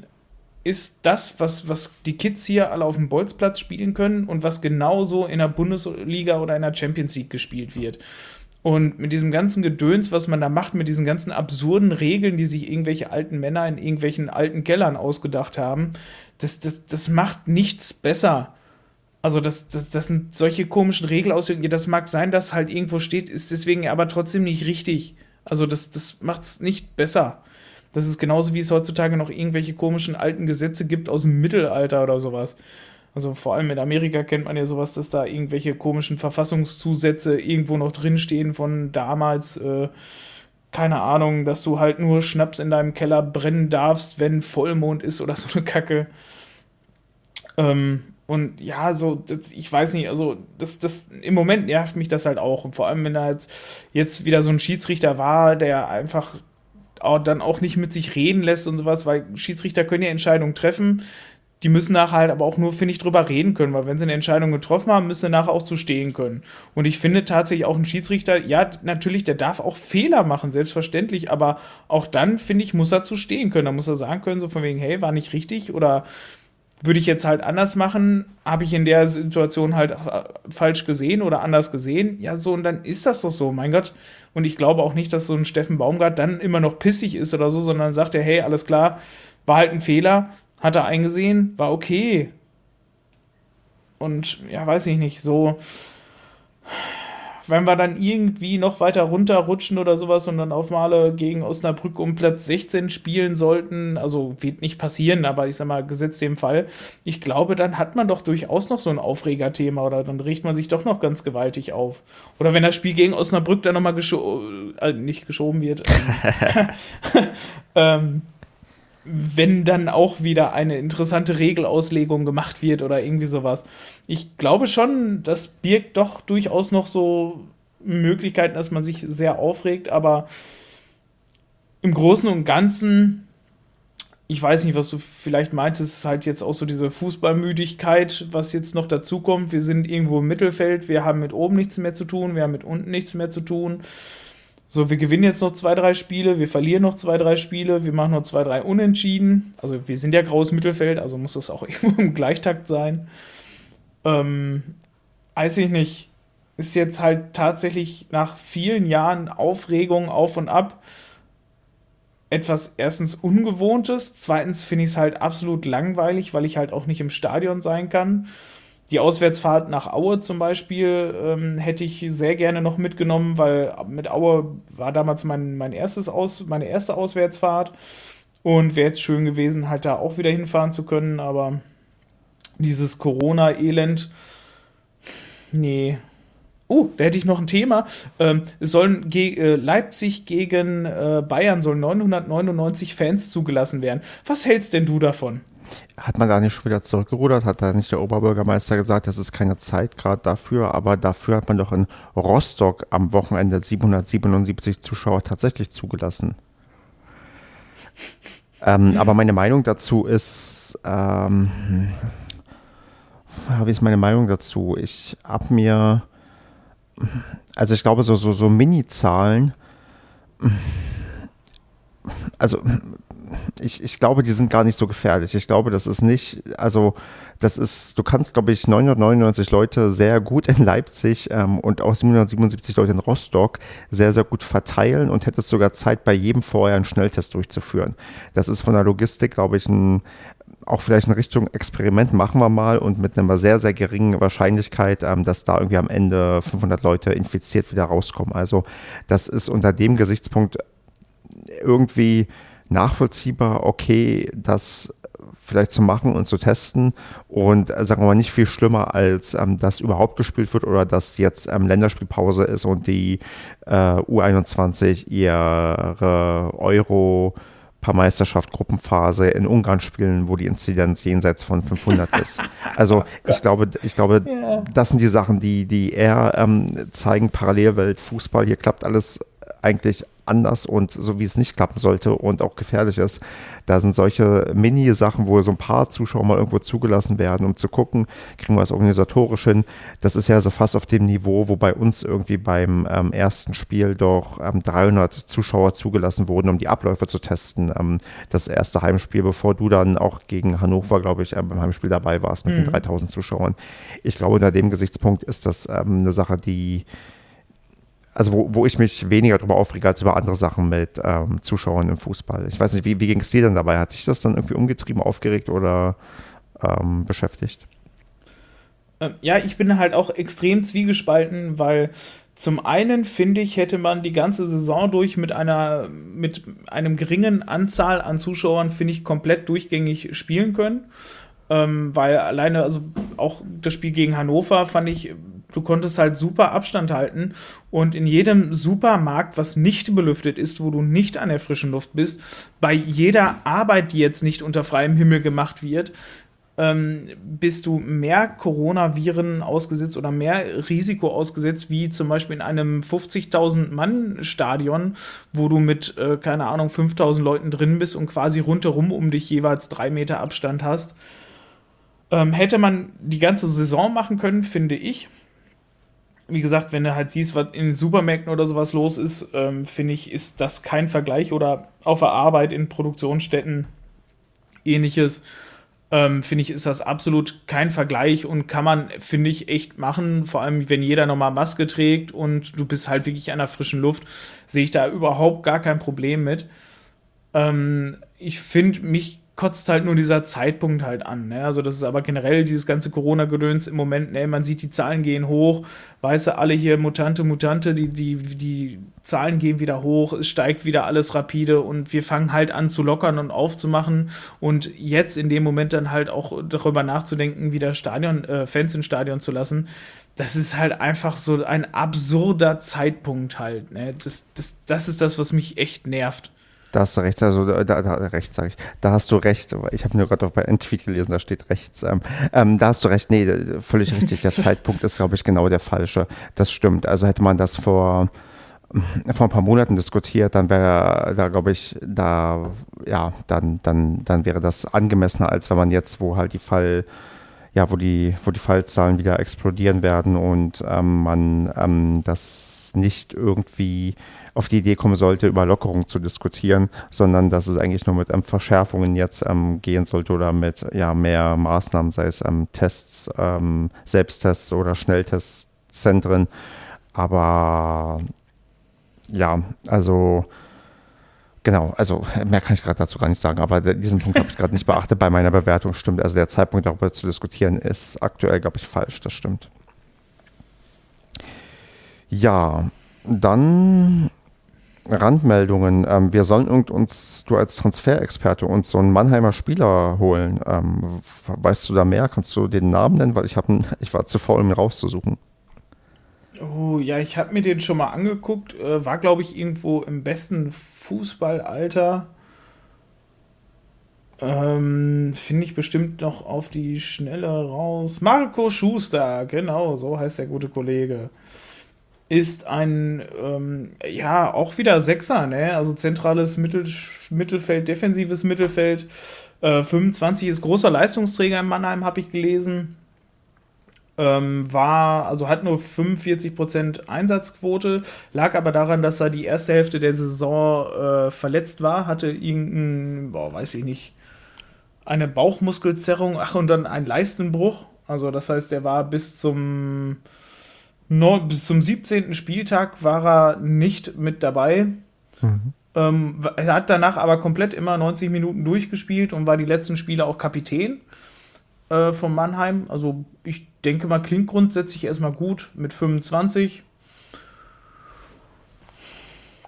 S2: ist das, was, was die Kids hier alle auf dem Bolzplatz spielen können und was genauso in der Bundesliga oder in der Champions League gespielt wird. Und mit diesem ganzen Gedöns, was man da macht, mit diesen ganzen absurden Regeln, die sich irgendwelche alten Männer in irgendwelchen alten Kellern ausgedacht haben, das, das, das macht nichts besser. Also, das, das, das sind solche komischen Regelauswirkungen. Das mag sein, dass halt irgendwo steht, ist deswegen aber trotzdem nicht richtig. Also, das, das macht es nicht besser. Das ist genauso, wie es heutzutage noch irgendwelche komischen alten Gesetze gibt aus dem Mittelalter oder sowas. Also vor allem in Amerika kennt man ja sowas, dass da irgendwelche komischen Verfassungszusätze irgendwo noch drinstehen von damals. Äh, keine Ahnung, dass du halt nur Schnaps in deinem Keller brennen darfst, wenn Vollmond ist oder so eine Kacke. Ähm, und ja, so, das, ich weiß nicht, also das, das, im Moment nervt mich das halt auch. Und vor allem, wenn da jetzt, jetzt wieder so ein Schiedsrichter war, der einfach auch dann auch nicht mit sich reden lässt und sowas, weil Schiedsrichter können ja Entscheidungen treffen, die müssen nachher halt aber auch nur, finde ich, drüber reden können, weil wenn sie eine Entscheidung getroffen haben, müssen sie nachher auch zu stehen können. Und ich finde tatsächlich auch ein Schiedsrichter, ja, natürlich, der darf auch Fehler machen, selbstverständlich, aber auch dann, finde ich, muss er zu stehen können. Da muss er sagen können, so von wegen, hey, war nicht richtig oder würde ich jetzt halt anders machen, habe ich in der Situation halt falsch gesehen oder anders gesehen. Ja, so, und dann ist das doch so, mein Gott. Und ich glaube auch nicht, dass so ein Steffen Baumgart dann immer noch pissig ist oder so, sondern sagt er, hey, alles klar, war halt ein Fehler, hat er eingesehen, war okay. Und ja, weiß ich nicht, so. Wenn wir dann irgendwie noch weiter runterrutschen oder sowas und dann auf Male gegen Osnabrück um Platz 16 spielen sollten, also wird nicht passieren, aber ich sag mal, gesetzt dem Fall, ich glaube, dann hat man doch durchaus noch so ein Aufregerthema oder dann riecht man sich doch noch ganz gewaltig auf. Oder wenn das Spiel gegen Osnabrück dann nochmal gescho äh, nicht geschoben wird. ähm, ähm wenn dann auch wieder eine interessante Regelauslegung gemacht wird oder irgendwie sowas. Ich glaube schon, das birgt doch durchaus noch so Möglichkeiten, dass man sich sehr aufregt, aber im Großen und Ganzen, ich weiß nicht, was du vielleicht meintest, halt jetzt auch so diese Fußballmüdigkeit, was jetzt noch dazu kommt. Wir sind irgendwo im Mittelfeld, wir haben mit oben nichts mehr zu tun, wir haben mit unten nichts mehr zu tun. So, wir gewinnen jetzt noch zwei, drei Spiele, wir verlieren noch zwei, drei Spiele, wir machen noch zwei, drei Unentschieden. Also wir sind ja graues Mittelfeld, also muss das auch irgendwo im Gleichtakt sein. Ähm, weiß ich nicht. Ist jetzt halt tatsächlich nach vielen Jahren Aufregung auf und ab etwas erstens Ungewohntes. Zweitens finde ich es halt absolut langweilig, weil ich halt auch nicht im Stadion sein kann. Die Auswärtsfahrt nach Aue zum Beispiel ähm, hätte ich sehr gerne noch mitgenommen, weil mit Aue war damals mein, mein erstes Aus, meine erste Auswärtsfahrt und wäre jetzt schön gewesen, halt da auch wieder hinfahren zu können, aber dieses Corona-Elend, nee. Oh, da hätte ich noch ein Thema. Ähm, es sollen ge äh, Leipzig gegen äh, Bayern sollen 999 Fans zugelassen werden. Was hältst denn du davon?
S1: Hat man da nicht schon wieder zurückgerudert? Hat da nicht der Oberbürgermeister gesagt, das ist keine Zeit gerade dafür? Aber dafür hat man doch in Rostock am Wochenende 777 Zuschauer tatsächlich zugelassen. ähm, aber meine Meinung dazu ist, ähm, wie ist meine Meinung dazu? Ich habe mir, also ich glaube, so, so, so Mini-Zahlen also ich, ich glaube, die sind gar nicht so gefährlich. Ich glaube, das ist nicht, also das ist, du kannst, glaube ich, 999 Leute sehr gut in Leipzig ähm, und auch 777 Leute in Rostock sehr, sehr gut verteilen und hättest sogar Zeit, bei jedem vorher einen Schnelltest durchzuführen. Das ist von der Logistik, glaube ich, ein, auch vielleicht in Richtung Experiment machen wir mal und mit einer sehr, sehr geringen Wahrscheinlichkeit, ähm, dass da irgendwie am Ende 500 Leute infiziert wieder rauskommen. Also das ist unter dem Gesichtspunkt irgendwie nachvollziehbar, okay, das vielleicht zu machen und zu testen und äh, sagen wir mal nicht viel schlimmer, als ähm, dass überhaupt gespielt wird oder dass jetzt ähm, Länderspielpause ist und die äh, U21 ihre Euro Meisterschaft Gruppenphase in Ungarn spielen, wo die Inzidenz jenseits von 500 ist. Also oh ich glaube, ich glaube, yeah. das sind die Sachen, die, die eher ähm, zeigen, Parallelwelt, Fußball, hier klappt alles eigentlich anders und so wie es nicht klappen sollte und auch gefährlich ist. Da sind solche Mini-Sachen, wo so ein paar Zuschauer mal irgendwo zugelassen werden, um zu gucken, kriegen wir das organisatorisch hin. Das ist ja so fast auf dem Niveau, wo bei uns irgendwie beim ähm, ersten Spiel doch ähm, 300 Zuschauer zugelassen wurden, um die Abläufe zu testen. Ähm, das erste Heimspiel, bevor du dann auch gegen Hannover, glaube ich, beim Heimspiel dabei warst mit mhm. den 3000 Zuschauern. Ich glaube, unter dem Gesichtspunkt ist das ähm, eine Sache, die also wo, wo ich mich weniger darüber aufrege als über andere Sachen mit ähm, Zuschauern im Fußball. Ich weiß nicht, wie, wie ging es dir denn dabei? Hat dich das dann irgendwie umgetrieben, aufgeregt oder ähm, beschäftigt?
S2: Ähm, ja, ich bin halt auch extrem zwiegespalten, weil zum einen finde ich, hätte man die ganze Saison durch mit einer mit einem geringen Anzahl an Zuschauern, finde ich, komplett durchgängig spielen können. Ähm, weil alleine, also auch das Spiel gegen Hannover fand ich du konntest halt super Abstand halten und in jedem Supermarkt, was nicht belüftet ist, wo du nicht an der frischen Luft bist, bei jeder Arbeit, die jetzt nicht unter freiem Himmel gemacht wird, ähm, bist du mehr Coronaviren ausgesetzt oder mehr Risiko ausgesetzt, wie zum Beispiel in einem 50.000 Mann Stadion, wo du mit, äh, keine Ahnung, 5.000 Leuten drin bist und quasi rundherum um dich jeweils drei Meter Abstand hast. Ähm, hätte man die ganze Saison machen können, finde ich wie gesagt, wenn du halt siehst, was in Supermärkten oder sowas los ist, ähm, finde ich, ist das kein Vergleich oder auf der Arbeit in Produktionsstätten ähnliches. Ähm, finde ich, ist das absolut kein Vergleich und kann man, finde ich, echt machen. Vor allem, wenn jeder nochmal Maske trägt und du bist halt wirklich an der frischen Luft, sehe ich da überhaupt gar kein Problem mit. Ähm, ich finde, mich kotzt halt nur dieser Zeitpunkt halt an. Ne? Also das ist aber generell dieses ganze Corona-Gedöns im Moment, ne? man sieht, die Zahlen gehen hoch, weißt du, alle hier Mutante, Mutante, die, die, die Zahlen gehen wieder hoch, es steigt wieder alles rapide und wir fangen halt an zu lockern und aufzumachen und jetzt in dem Moment dann halt auch darüber nachzudenken, wieder Stadion, äh, Fans ins Stadion zu lassen, das ist halt einfach so ein absurder Zeitpunkt halt. Ne? Das, das, das ist das, was mich echt nervt.
S1: Da hast du rechts, also da, da rechts sage ich, da hast du recht. Ich habe nur gerade auch bei einem Tweet gelesen, da steht rechts. Ähm, ähm, da hast du recht, nee, völlig richtig. Der Zeitpunkt ist, glaube ich, genau der falsche. Das stimmt. Also hätte man das vor vor ein paar Monaten diskutiert, dann wäre da, glaube ich, da, ja, dann, dann, dann wäre das angemessener, als wenn man jetzt, wo halt die Fall, ja, wo die, wo die Fallzahlen wieder explodieren werden und ähm, man ähm, das nicht irgendwie auf die Idee kommen sollte, über Lockerung zu diskutieren, sondern dass es eigentlich nur mit ähm, Verschärfungen jetzt ähm, gehen sollte oder mit ja, mehr Maßnahmen, sei es ähm, Tests, ähm, Selbsttests oder Schnelltestzentren. Aber ja, also Genau, also mehr kann ich gerade dazu gar nicht sagen, aber diesen Punkt habe ich gerade nicht beachtet bei meiner Bewertung. Stimmt, also der Zeitpunkt darüber zu diskutieren ist aktuell, glaube ich, falsch. Das stimmt. Ja, dann Randmeldungen. Ähm, wir sollen uns, du als Transferexperte, uns so einen Mannheimer Spieler holen. Ähm, weißt du da mehr? Kannst du den Namen nennen? Weil ich, hab, ich war zu faul, ihn rauszusuchen.
S2: Oh, ja, ich habe mir den schon mal angeguckt. Äh, war, glaube ich, irgendwo im besten Fußballalter. Ähm, Finde ich bestimmt noch auf die Schnelle raus. Marco Schuster, genau, so heißt der gute Kollege ist ein, ähm, ja, auch wieder Sechser, ne? Also zentrales Mittel, Mittelfeld, defensives Mittelfeld. Äh, 25 ist großer Leistungsträger in Mannheim, habe ich gelesen. Ähm, war, also hat nur 45% Einsatzquote, lag aber daran, dass er die erste Hälfte der Saison äh, verletzt war, hatte irgendein, boah, weiß ich nicht, eine Bauchmuskelzerrung, ach, und dann ein Leistenbruch. Also, das heißt, er war bis zum, no, bis zum 17. Spieltag war er nicht mit dabei. Mhm. Ähm, er hat danach aber komplett immer 90 Minuten durchgespielt und war die letzten Spiele auch Kapitän äh, von Mannheim. Also ich denke mal, klingt grundsätzlich erstmal gut mit 25.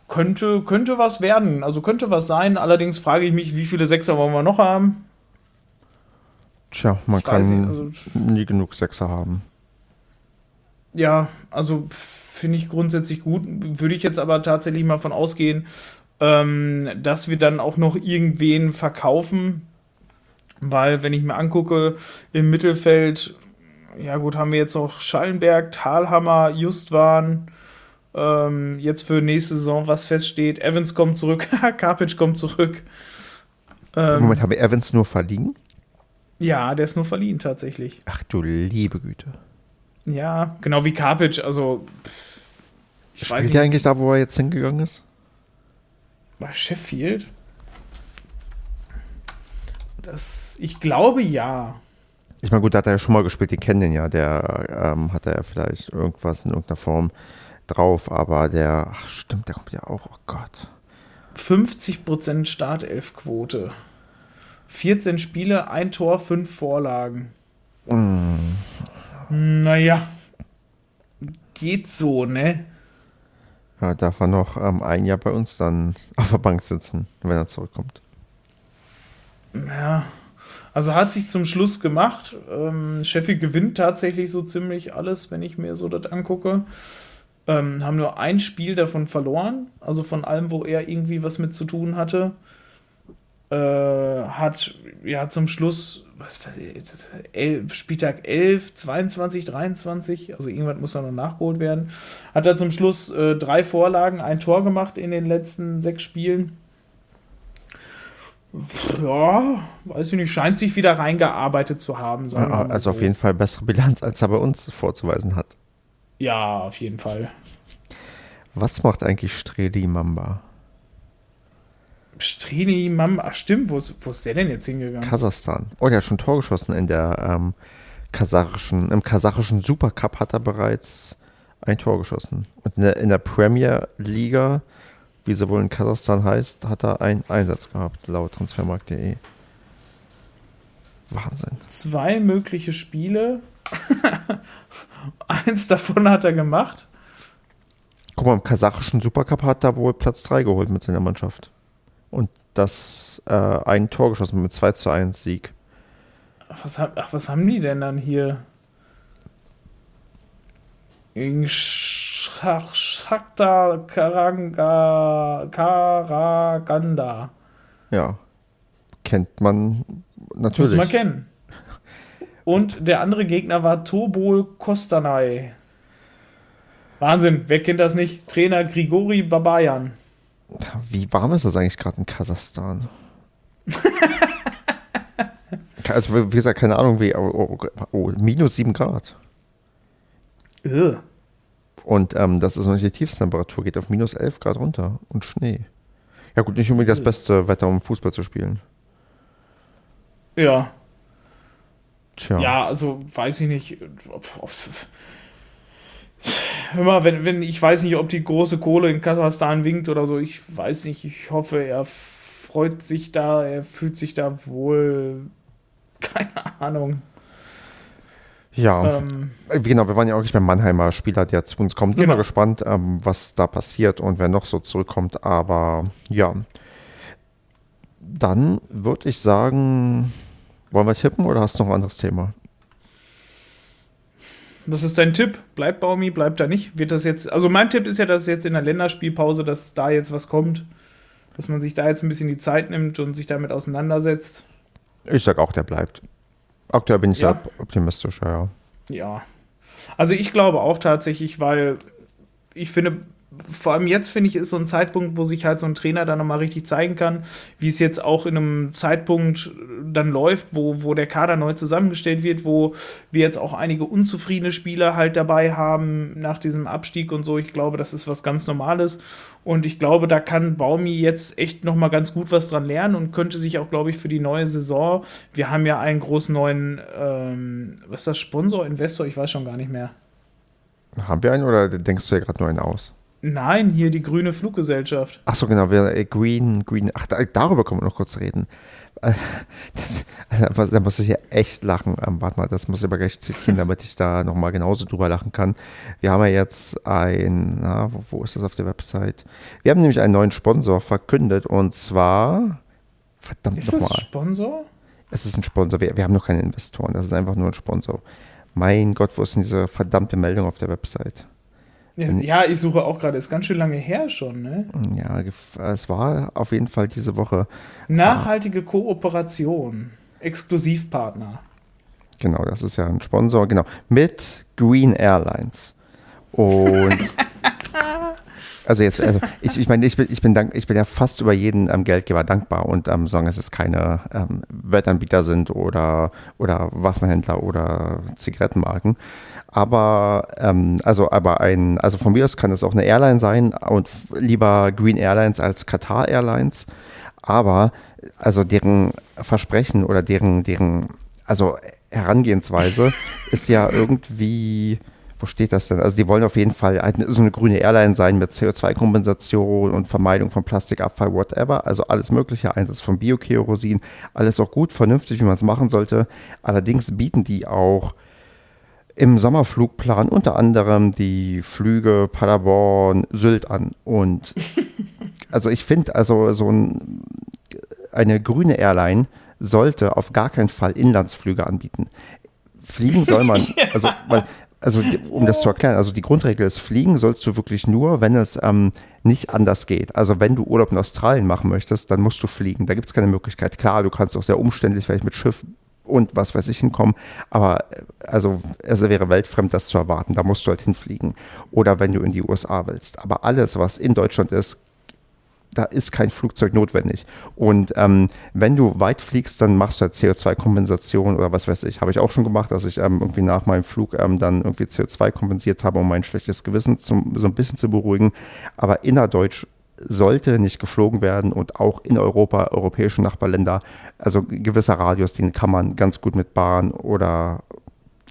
S2: Könnte, könnte was werden, also könnte was sein. Allerdings frage ich mich, wie viele Sechser wollen wir noch haben?
S1: Tja, man ich kann also, nie genug Sechser haben.
S2: Ja, also finde ich grundsätzlich gut. Würde ich jetzt aber tatsächlich mal von ausgehen, ähm, dass wir dann auch noch irgendwen verkaufen, weil, wenn ich mir angucke, im Mittelfeld, ja gut, haben wir jetzt noch Schallenberg, Talhammer, Justwan. Ähm, jetzt für nächste Saison, was feststeht. Evans kommt zurück, Karpic kommt zurück.
S1: Ähm, Moment, haben wir Evans nur verliehen?
S2: Ja, der ist nur verliehen tatsächlich.
S1: Ach du liebe Güte.
S2: Ja, genau wie Karpic, also.
S1: Ich Spielt weiß nicht. der eigentlich da, wo er jetzt hingegangen ist?
S2: Bei Sheffield? Das, ich glaube ja.
S1: Ich meine, gut, da hat er ja schon mal gespielt, die kennen den ja. Der ähm, hat ja vielleicht irgendwas in irgendeiner Form drauf, aber der, ach stimmt, der kommt ja auch, oh Gott.
S2: 50% Startelfquote. 14 Spiele, ein Tor, 5 Vorlagen. Mm. Naja, geht so, ne?
S1: Ja, darf er noch ähm, ein Jahr bei uns dann auf der Bank sitzen, wenn er zurückkommt.
S2: Ja, also hat sich zum Schluss gemacht. Ähm, Sheffield gewinnt tatsächlich so ziemlich alles, wenn ich mir so das angucke. Ähm, haben nur ein Spiel davon verloren, also von allem, wo er irgendwie was mit zu tun hatte. Äh, hat ja zum Schluss, was weiß ich, elf, Spieltag 11, 22, 23, also irgendwann muss da noch nachgeholt werden. Hat er zum Schluss äh, drei Vorlagen, ein Tor gemacht in den letzten sechs Spielen ja, weiß ich nicht, scheint sich wieder reingearbeitet zu haben.
S1: Also so. auf jeden Fall bessere Bilanz, als er bei uns vorzuweisen hat.
S2: Ja, auf jeden Fall.
S1: Was macht eigentlich Streli Mamba?
S2: Streli Mamba, ach stimmt, wo ist, wo ist der denn jetzt hingegangen?
S1: Kasachstan. Oh, der hat schon Tor geschossen in der ähm, kasachischen, im kasachischen Supercup hat er bereits ein Tor geschossen. Und in der, in der Premier Liga wie sie wohl in Kasachstan heißt, hat er einen Einsatz gehabt, laut transfermarkt.de. Wahnsinn.
S2: Zwei mögliche Spiele. Eins davon hat er gemacht.
S1: Guck mal, im kasachischen Supercup hat er wohl Platz 3 geholt mit seiner Mannschaft. Und das äh, ein Tor geschossen mit 2 zu 1 Sieg.
S2: Was, ach, was haben die denn dann hier? Gegen Shakhtar Karanga, Karaganda.
S1: Ja, kennt man natürlich. Muss
S2: man kennen. Und der andere Gegner war Tobol Kostanay. Wahnsinn, wer kennt das nicht? Trainer Grigori Babayan.
S1: Wie warm ist das eigentlich gerade in Kasachstan? also, wie gesagt, keine Ahnung, wie. Oh, oh, oh minus 7 Grad. Ugh. Und ähm, das ist noch nicht die Tiefstemperatur, geht auf minus 11 Grad runter und Schnee. Ja gut, nicht unbedingt das beste Wetter, um Fußball zu spielen.
S2: Ja. Tja. Ja, also weiß ich nicht. Immer, wenn, wenn, ich weiß nicht, ob die große Kohle in Kasachstan winkt oder so, ich weiß nicht, ich hoffe, er freut sich da, er fühlt sich da wohl. Keine Ahnung.
S1: Ja, ähm, äh, genau, wir waren ja auch nicht beim Mannheimer Spieler, der zu uns kommt. Sind genau. wir gespannt, ähm, was da passiert und wer noch so zurückkommt. Aber ja, dann würde ich sagen, wollen wir tippen oder hast du noch ein anderes Thema?
S2: Was ist dein Tipp? Bleibt Baumi, bleibt da nicht? Wird das jetzt, also mein Tipp ist ja, dass jetzt in der Länderspielpause, dass da jetzt was kommt, dass man sich da jetzt ein bisschen die Zeit nimmt und sich damit auseinandersetzt.
S1: Ich sag auch, der bleibt. Aktuell bin ich ja. optimistisch, ja.
S2: Ja. Also ich glaube auch tatsächlich, weil ich finde, vor allem jetzt finde ich, ist so ein Zeitpunkt, wo sich halt so ein Trainer dann nochmal richtig zeigen kann, wie es jetzt auch in einem Zeitpunkt dann läuft, wo, wo der Kader neu zusammengestellt wird, wo wir jetzt auch einige unzufriedene Spieler halt dabei haben nach diesem Abstieg und so. Ich glaube, das ist was ganz Normales. Und ich glaube, da kann Baumi jetzt echt nochmal ganz gut was dran lernen und könnte sich auch, glaube ich, für die neue Saison, wir haben ja einen großen neuen, ähm, was ist das, Sponsor, Investor, ich weiß schon gar nicht mehr.
S1: Haben wir einen oder denkst du ja gerade nur einen aus?
S2: Nein, hier die grüne Fluggesellschaft.
S1: Ach so, genau, wir, äh, Green, Green, ach, darüber können wir noch kurz reden. Äh, das, also, da muss ich ja echt lachen. Ähm, warte mal, das muss ich aber gleich zitieren, damit ich da nochmal genauso drüber lachen kann. Wir haben ja jetzt ein, na, wo, wo, ist das auf der Website? Wir haben nämlich einen neuen Sponsor verkündet und zwar, verdammt
S2: nochmal. Ist das ein Sponsor?
S1: Es ist ein Sponsor. Wir, wir haben noch keine Investoren. Das ist einfach nur ein Sponsor. Mein Gott, wo ist denn diese verdammte Meldung auf der Website?
S2: Ja, ich suche auch gerade, ist ganz schön lange her schon, ne?
S1: Ja, es war auf jeden Fall diese Woche.
S2: Nachhaltige Kooperation, Exklusivpartner.
S1: Genau, das ist ja ein Sponsor, genau. Mit Green Airlines. Und Also jetzt, also ich, ich meine, ich bin, ich, bin dank, ich bin ja fast über jeden ähm, Geldgeber dankbar und ähm, dass es keine ähm, Wettanbieter sind oder, oder Waffenhändler oder Zigarettenmarken. Aber ähm, also aber ein, also von mir aus kann es auch eine Airline sein und lieber Green Airlines als Qatar Airlines. Aber also deren Versprechen oder deren, deren, also Herangehensweise ist ja irgendwie wo steht das denn? Also die wollen auf jeden Fall so eine grüne Airline sein mit CO2-Kompensation und Vermeidung von Plastikabfall, whatever. Also alles mögliche, Einsatz von Biokerosin, alles auch gut, vernünftig, wie man es machen sollte. Allerdings bieten die auch im Sommerflugplan unter anderem die Flüge Paderborn, Sylt an. Und also ich finde, also so ein, eine grüne Airline sollte auf gar keinen Fall Inlandsflüge anbieten. Fliegen soll man, also weil, also um das zu erklären, also die Grundregel ist, fliegen sollst du wirklich nur, wenn es ähm, nicht anders geht. Also wenn du Urlaub in Australien machen möchtest, dann musst du fliegen. Da gibt es keine Möglichkeit. Klar, du kannst auch sehr umständlich vielleicht mit Schiff und was weiß ich hinkommen, aber äh, also es wäre weltfremd, das zu erwarten. Da musst du halt hinfliegen. Oder wenn du in die USA willst. Aber alles, was in Deutschland ist, da ist kein Flugzeug notwendig. Und ähm, wenn du weit fliegst, dann machst du halt CO2-Kompensation oder was weiß ich. Habe ich auch schon gemacht, dass ich ähm, irgendwie nach meinem Flug ähm, dann irgendwie CO2 kompensiert habe, um mein schlechtes Gewissen zum, so ein bisschen zu beruhigen. Aber innerdeutsch sollte nicht geflogen werden und auch in Europa, europäische Nachbarländer, also gewisser Radius, den kann man ganz gut mit Bahn oder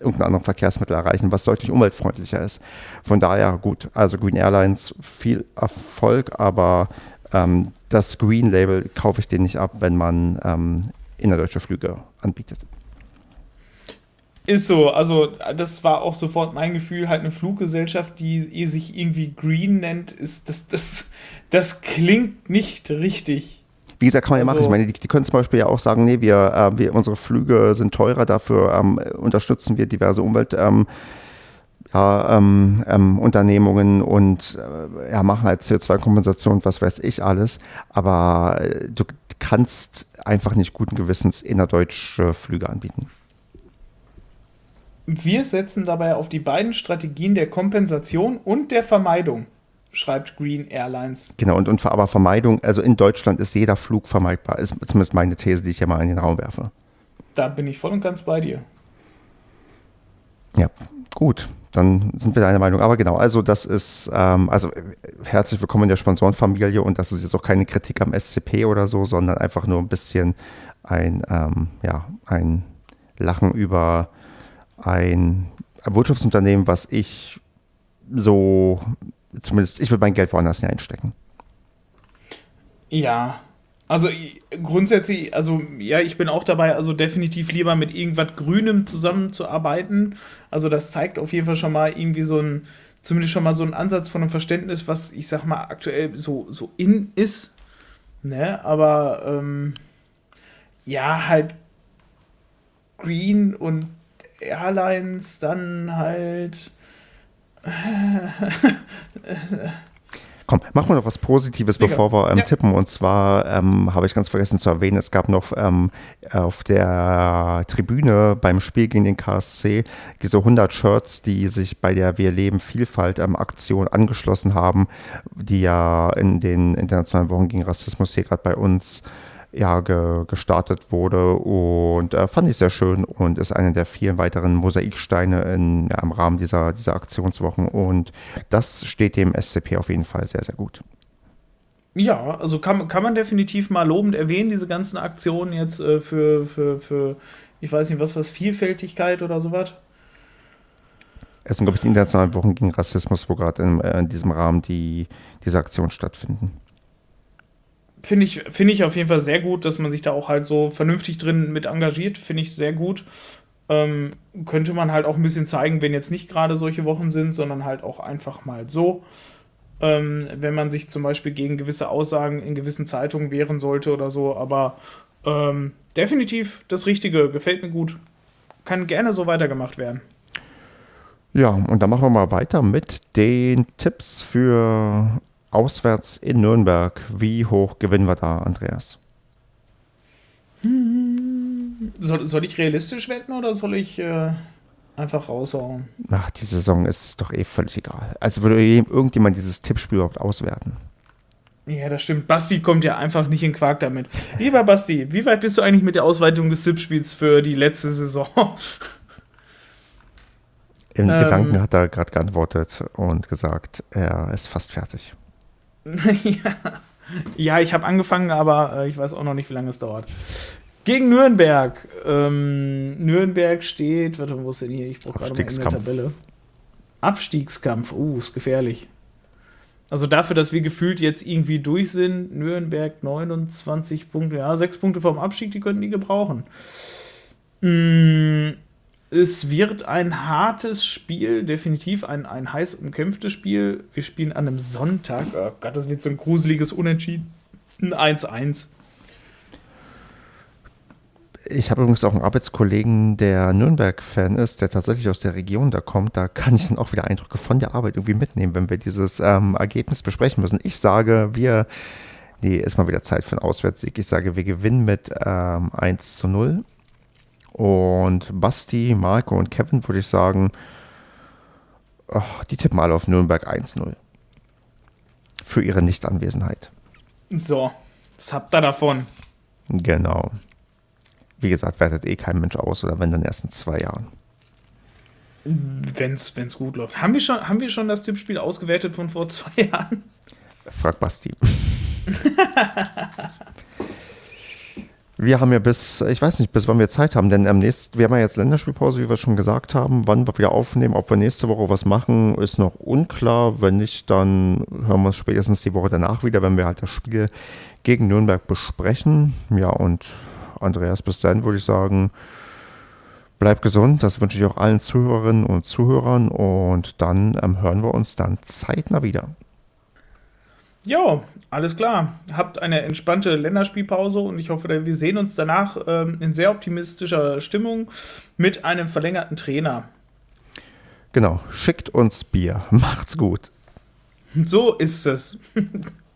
S1: irgendein anderes Verkehrsmittel erreichen, was deutlich umweltfreundlicher ist. Von daher gut, also Green Airlines viel Erfolg, aber ähm, das Green Label kaufe ich den nicht ab, wenn man ähm, innerdeutsche Flüge anbietet.
S2: Ist so, also das war auch sofort mein Gefühl, halt eine Fluggesellschaft, die sich irgendwie Green nennt, ist das, das, das klingt nicht richtig.
S1: Wie gesagt, kann man ja also, machen. Ich meine, die, die, können zum Beispiel ja auch sagen, nee, wir, äh, wir unsere Flüge sind teurer, dafür ähm, unterstützen wir diverse Umwelt. Ähm, ja, ähm, ähm, Unternehmungen und äh, ja, machen halt CO2-Kompensation, was weiß ich alles. Aber äh, du kannst einfach nicht guten Gewissens innerdeutsche Flüge anbieten.
S2: Wir setzen dabei auf die beiden Strategien der Kompensation und der Vermeidung, schreibt Green Airlines.
S1: Genau, und, und aber Vermeidung, also in Deutschland ist jeder Flug vermeidbar, ist zumindest meine These, die ich ja mal in den Raum werfe.
S2: Da bin ich voll und ganz bei dir.
S1: Ja, gut dann sind wir deiner Meinung. Aber genau, also das ist, ähm, also herzlich willkommen in der Sponsorenfamilie und das ist jetzt auch keine Kritik am SCP oder so, sondern einfach nur ein bisschen ein, ähm, ja, ein Lachen über ein Wirtschaftsunternehmen, was ich so, zumindest, ich würde mein Geld woanders einstecken.
S2: Ja, also grundsätzlich, also ja, ich bin auch dabei, also definitiv lieber mit irgendwas Grünem zusammenzuarbeiten. Also das zeigt auf jeden Fall schon mal irgendwie so ein, zumindest schon mal so ein Ansatz von einem Verständnis, was ich sag mal aktuell so, so in ist. Ne, aber ähm, ja, halt Green und Airlines dann halt.
S1: Komm, machen wir noch was Positives, Mega. bevor wir ähm, ja. tippen. Und zwar ähm, habe ich ganz vergessen zu erwähnen, es gab noch ähm, auf der Tribüne beim Spiel gegen den KSC diese 100 Shirts, die sich bei der Wir leben Vielfalt ähm, Aktion angeschlossen haben, die ja in den internationalen Wochen gegen Rassismus hier gerade bei uns ja, ge, gestartet wurde und äh, fand ich sehr schön und ist einer der vielen weiteren Mosaiksteine in, ja, im Rahmen dieser, dieser Aktionswochen und das steht dem SCP auf jeden Fall sehr, sehr gut.
S2: Ja, also kann, kann man definitiv mal lobend erwähnen, diese ganzen Aktionen jetzt äh, für, für, für, ich weiß nicht, was, was, Vielfältigkeit oder sowas.
S1: Es sind, glaube ich, die internationalen Wochen gegen Rassismus, wo gerade in, äh, in diesem Rahmen die, diese Aktionen stattfinden
S2: finde ich, find ich auf jeden Fall sehr gut, dass man sich da auch halt so vernünftig drin mit engagiert. Finde ich sehr gut. Ähm, könnte man halt auch ein bisschen zeigen, wenn jetzt nicht gerade solche Wochen sind, sondern halt auch einfach mal so. Ähm, wenn man sich zum Beispiel gegen gewisse Aussagen in gewissen Zeitungen wehren sollte oder so. Aber ähm, definitiv das Richtige, gefällt mir gut. Kann gerne so weitergemacht werden.
S1: Ja, und dann machen wir mal weiter mit den Tipps für auswärts in Nürnberg. Wie hoch gewinnen wir da, Andreas?
S2: Soll, soll ich realistisch wetten oder soll ich äh, einfach raushauen?
S1: Ach, die Saison ist doch eh völlig egal. Also würde irgendjemand dieses Tippspiel überhaupt auswerten?
S2: Ja, das stimmt. Basti kommt ja einfach nicht in Quark damit. Lieber Basti, wie weit bist du eigentlich mit der Ausweitung des Tippspiels für die letzte Saison?
S1: Im ähm, Gedanken hat er gerade geantwortet und gesagt, er ist fast fertig.
S2: Ja. ja, ich habe angefangen, aber äh, ich weiß auch noch nicht, wie lange es dauert. Gegen Nürnberg. Ähm, Nürnberg steht, warte, wo ist denn hier? Ich brauche gerade mal der Tabelle. Abstiegskampf. Uh, ist gefährlich. Also dafür, dass wir gefühlt jetzt irgendwie durch sind, Nürnberg 29 Punkte, ja, 6 Punkte vom Abstieg, die könnten die gebrauchen. Mmh es wird ein hartes Spiel, definitiv ein, ein heiß umkämpftes Spiel. Wir spielen an einem Sonntag. Oh Gott, das wird so ein gruseliges Unentschieden. 1-1.
S1: Ich habe übrigens auch einen Arbeitskollegen, der Nürnberg-Fan ist, der tatsächlich aus der Region da kommt. Da kann ich dann auch wieder Eindrücke von der Arbeit irgendwie mitnehmen, wenn wir dieses ähm, Ergebnis besprechen müssen. Ich sage, wir, nee, ist mal wieder Zeit für einen Auswärtssieg. Ich sage, wir gewinnen mit ähm, 1 zu 0 und Basti, Marco und Kevin würde ich sagen, oh, die tippen alle auf Nürnberg 1-0. Für ihre Nichtanwesenheit.
S2: So, was habt ihr davon?
S1: Genau. Wie gesagt, wertet eh kein Mensch aus oder wenn dann erst in zwei Jahren.
S2: Wenn es gut läuft. Haben wir, schon, haben wir schon das Tippspiel ausgewertet von vor zwei Jahren?
S1: Frag Basti. Wir haben ja bis, ich weiß nicht, bis wann wir Zeit haben, denn am nächsten, wir haben ja jetzt Länderspielpause, wie wir schon gesagt haben. Wann wir aufnehmen, ob wir nächste Woche was machen, ist noch unklar. Wenn nicht, dann hören wir uns spätestens die Woche danach wieder, wenn wir halt das Spiel gegen Nürnberg besprechen. Ja, und Andreas, bis dann würde ich sagen, bleib gesund. Das wünsche ich auch allen Zuhörerinnen und Zuhörern. Und dann ähm, hören wir uns dann zeitnah wieder.
S2: Ja, alles klar. Habt eine entspannte Länderspielpause und ich hoffe, wir sehen uns danach ähm, in sehr optimistischer Stimmung mit einem verlängerten Trainer.
S1: Genau, schickt uns Bier. Macht's gut.
S2: So ist es.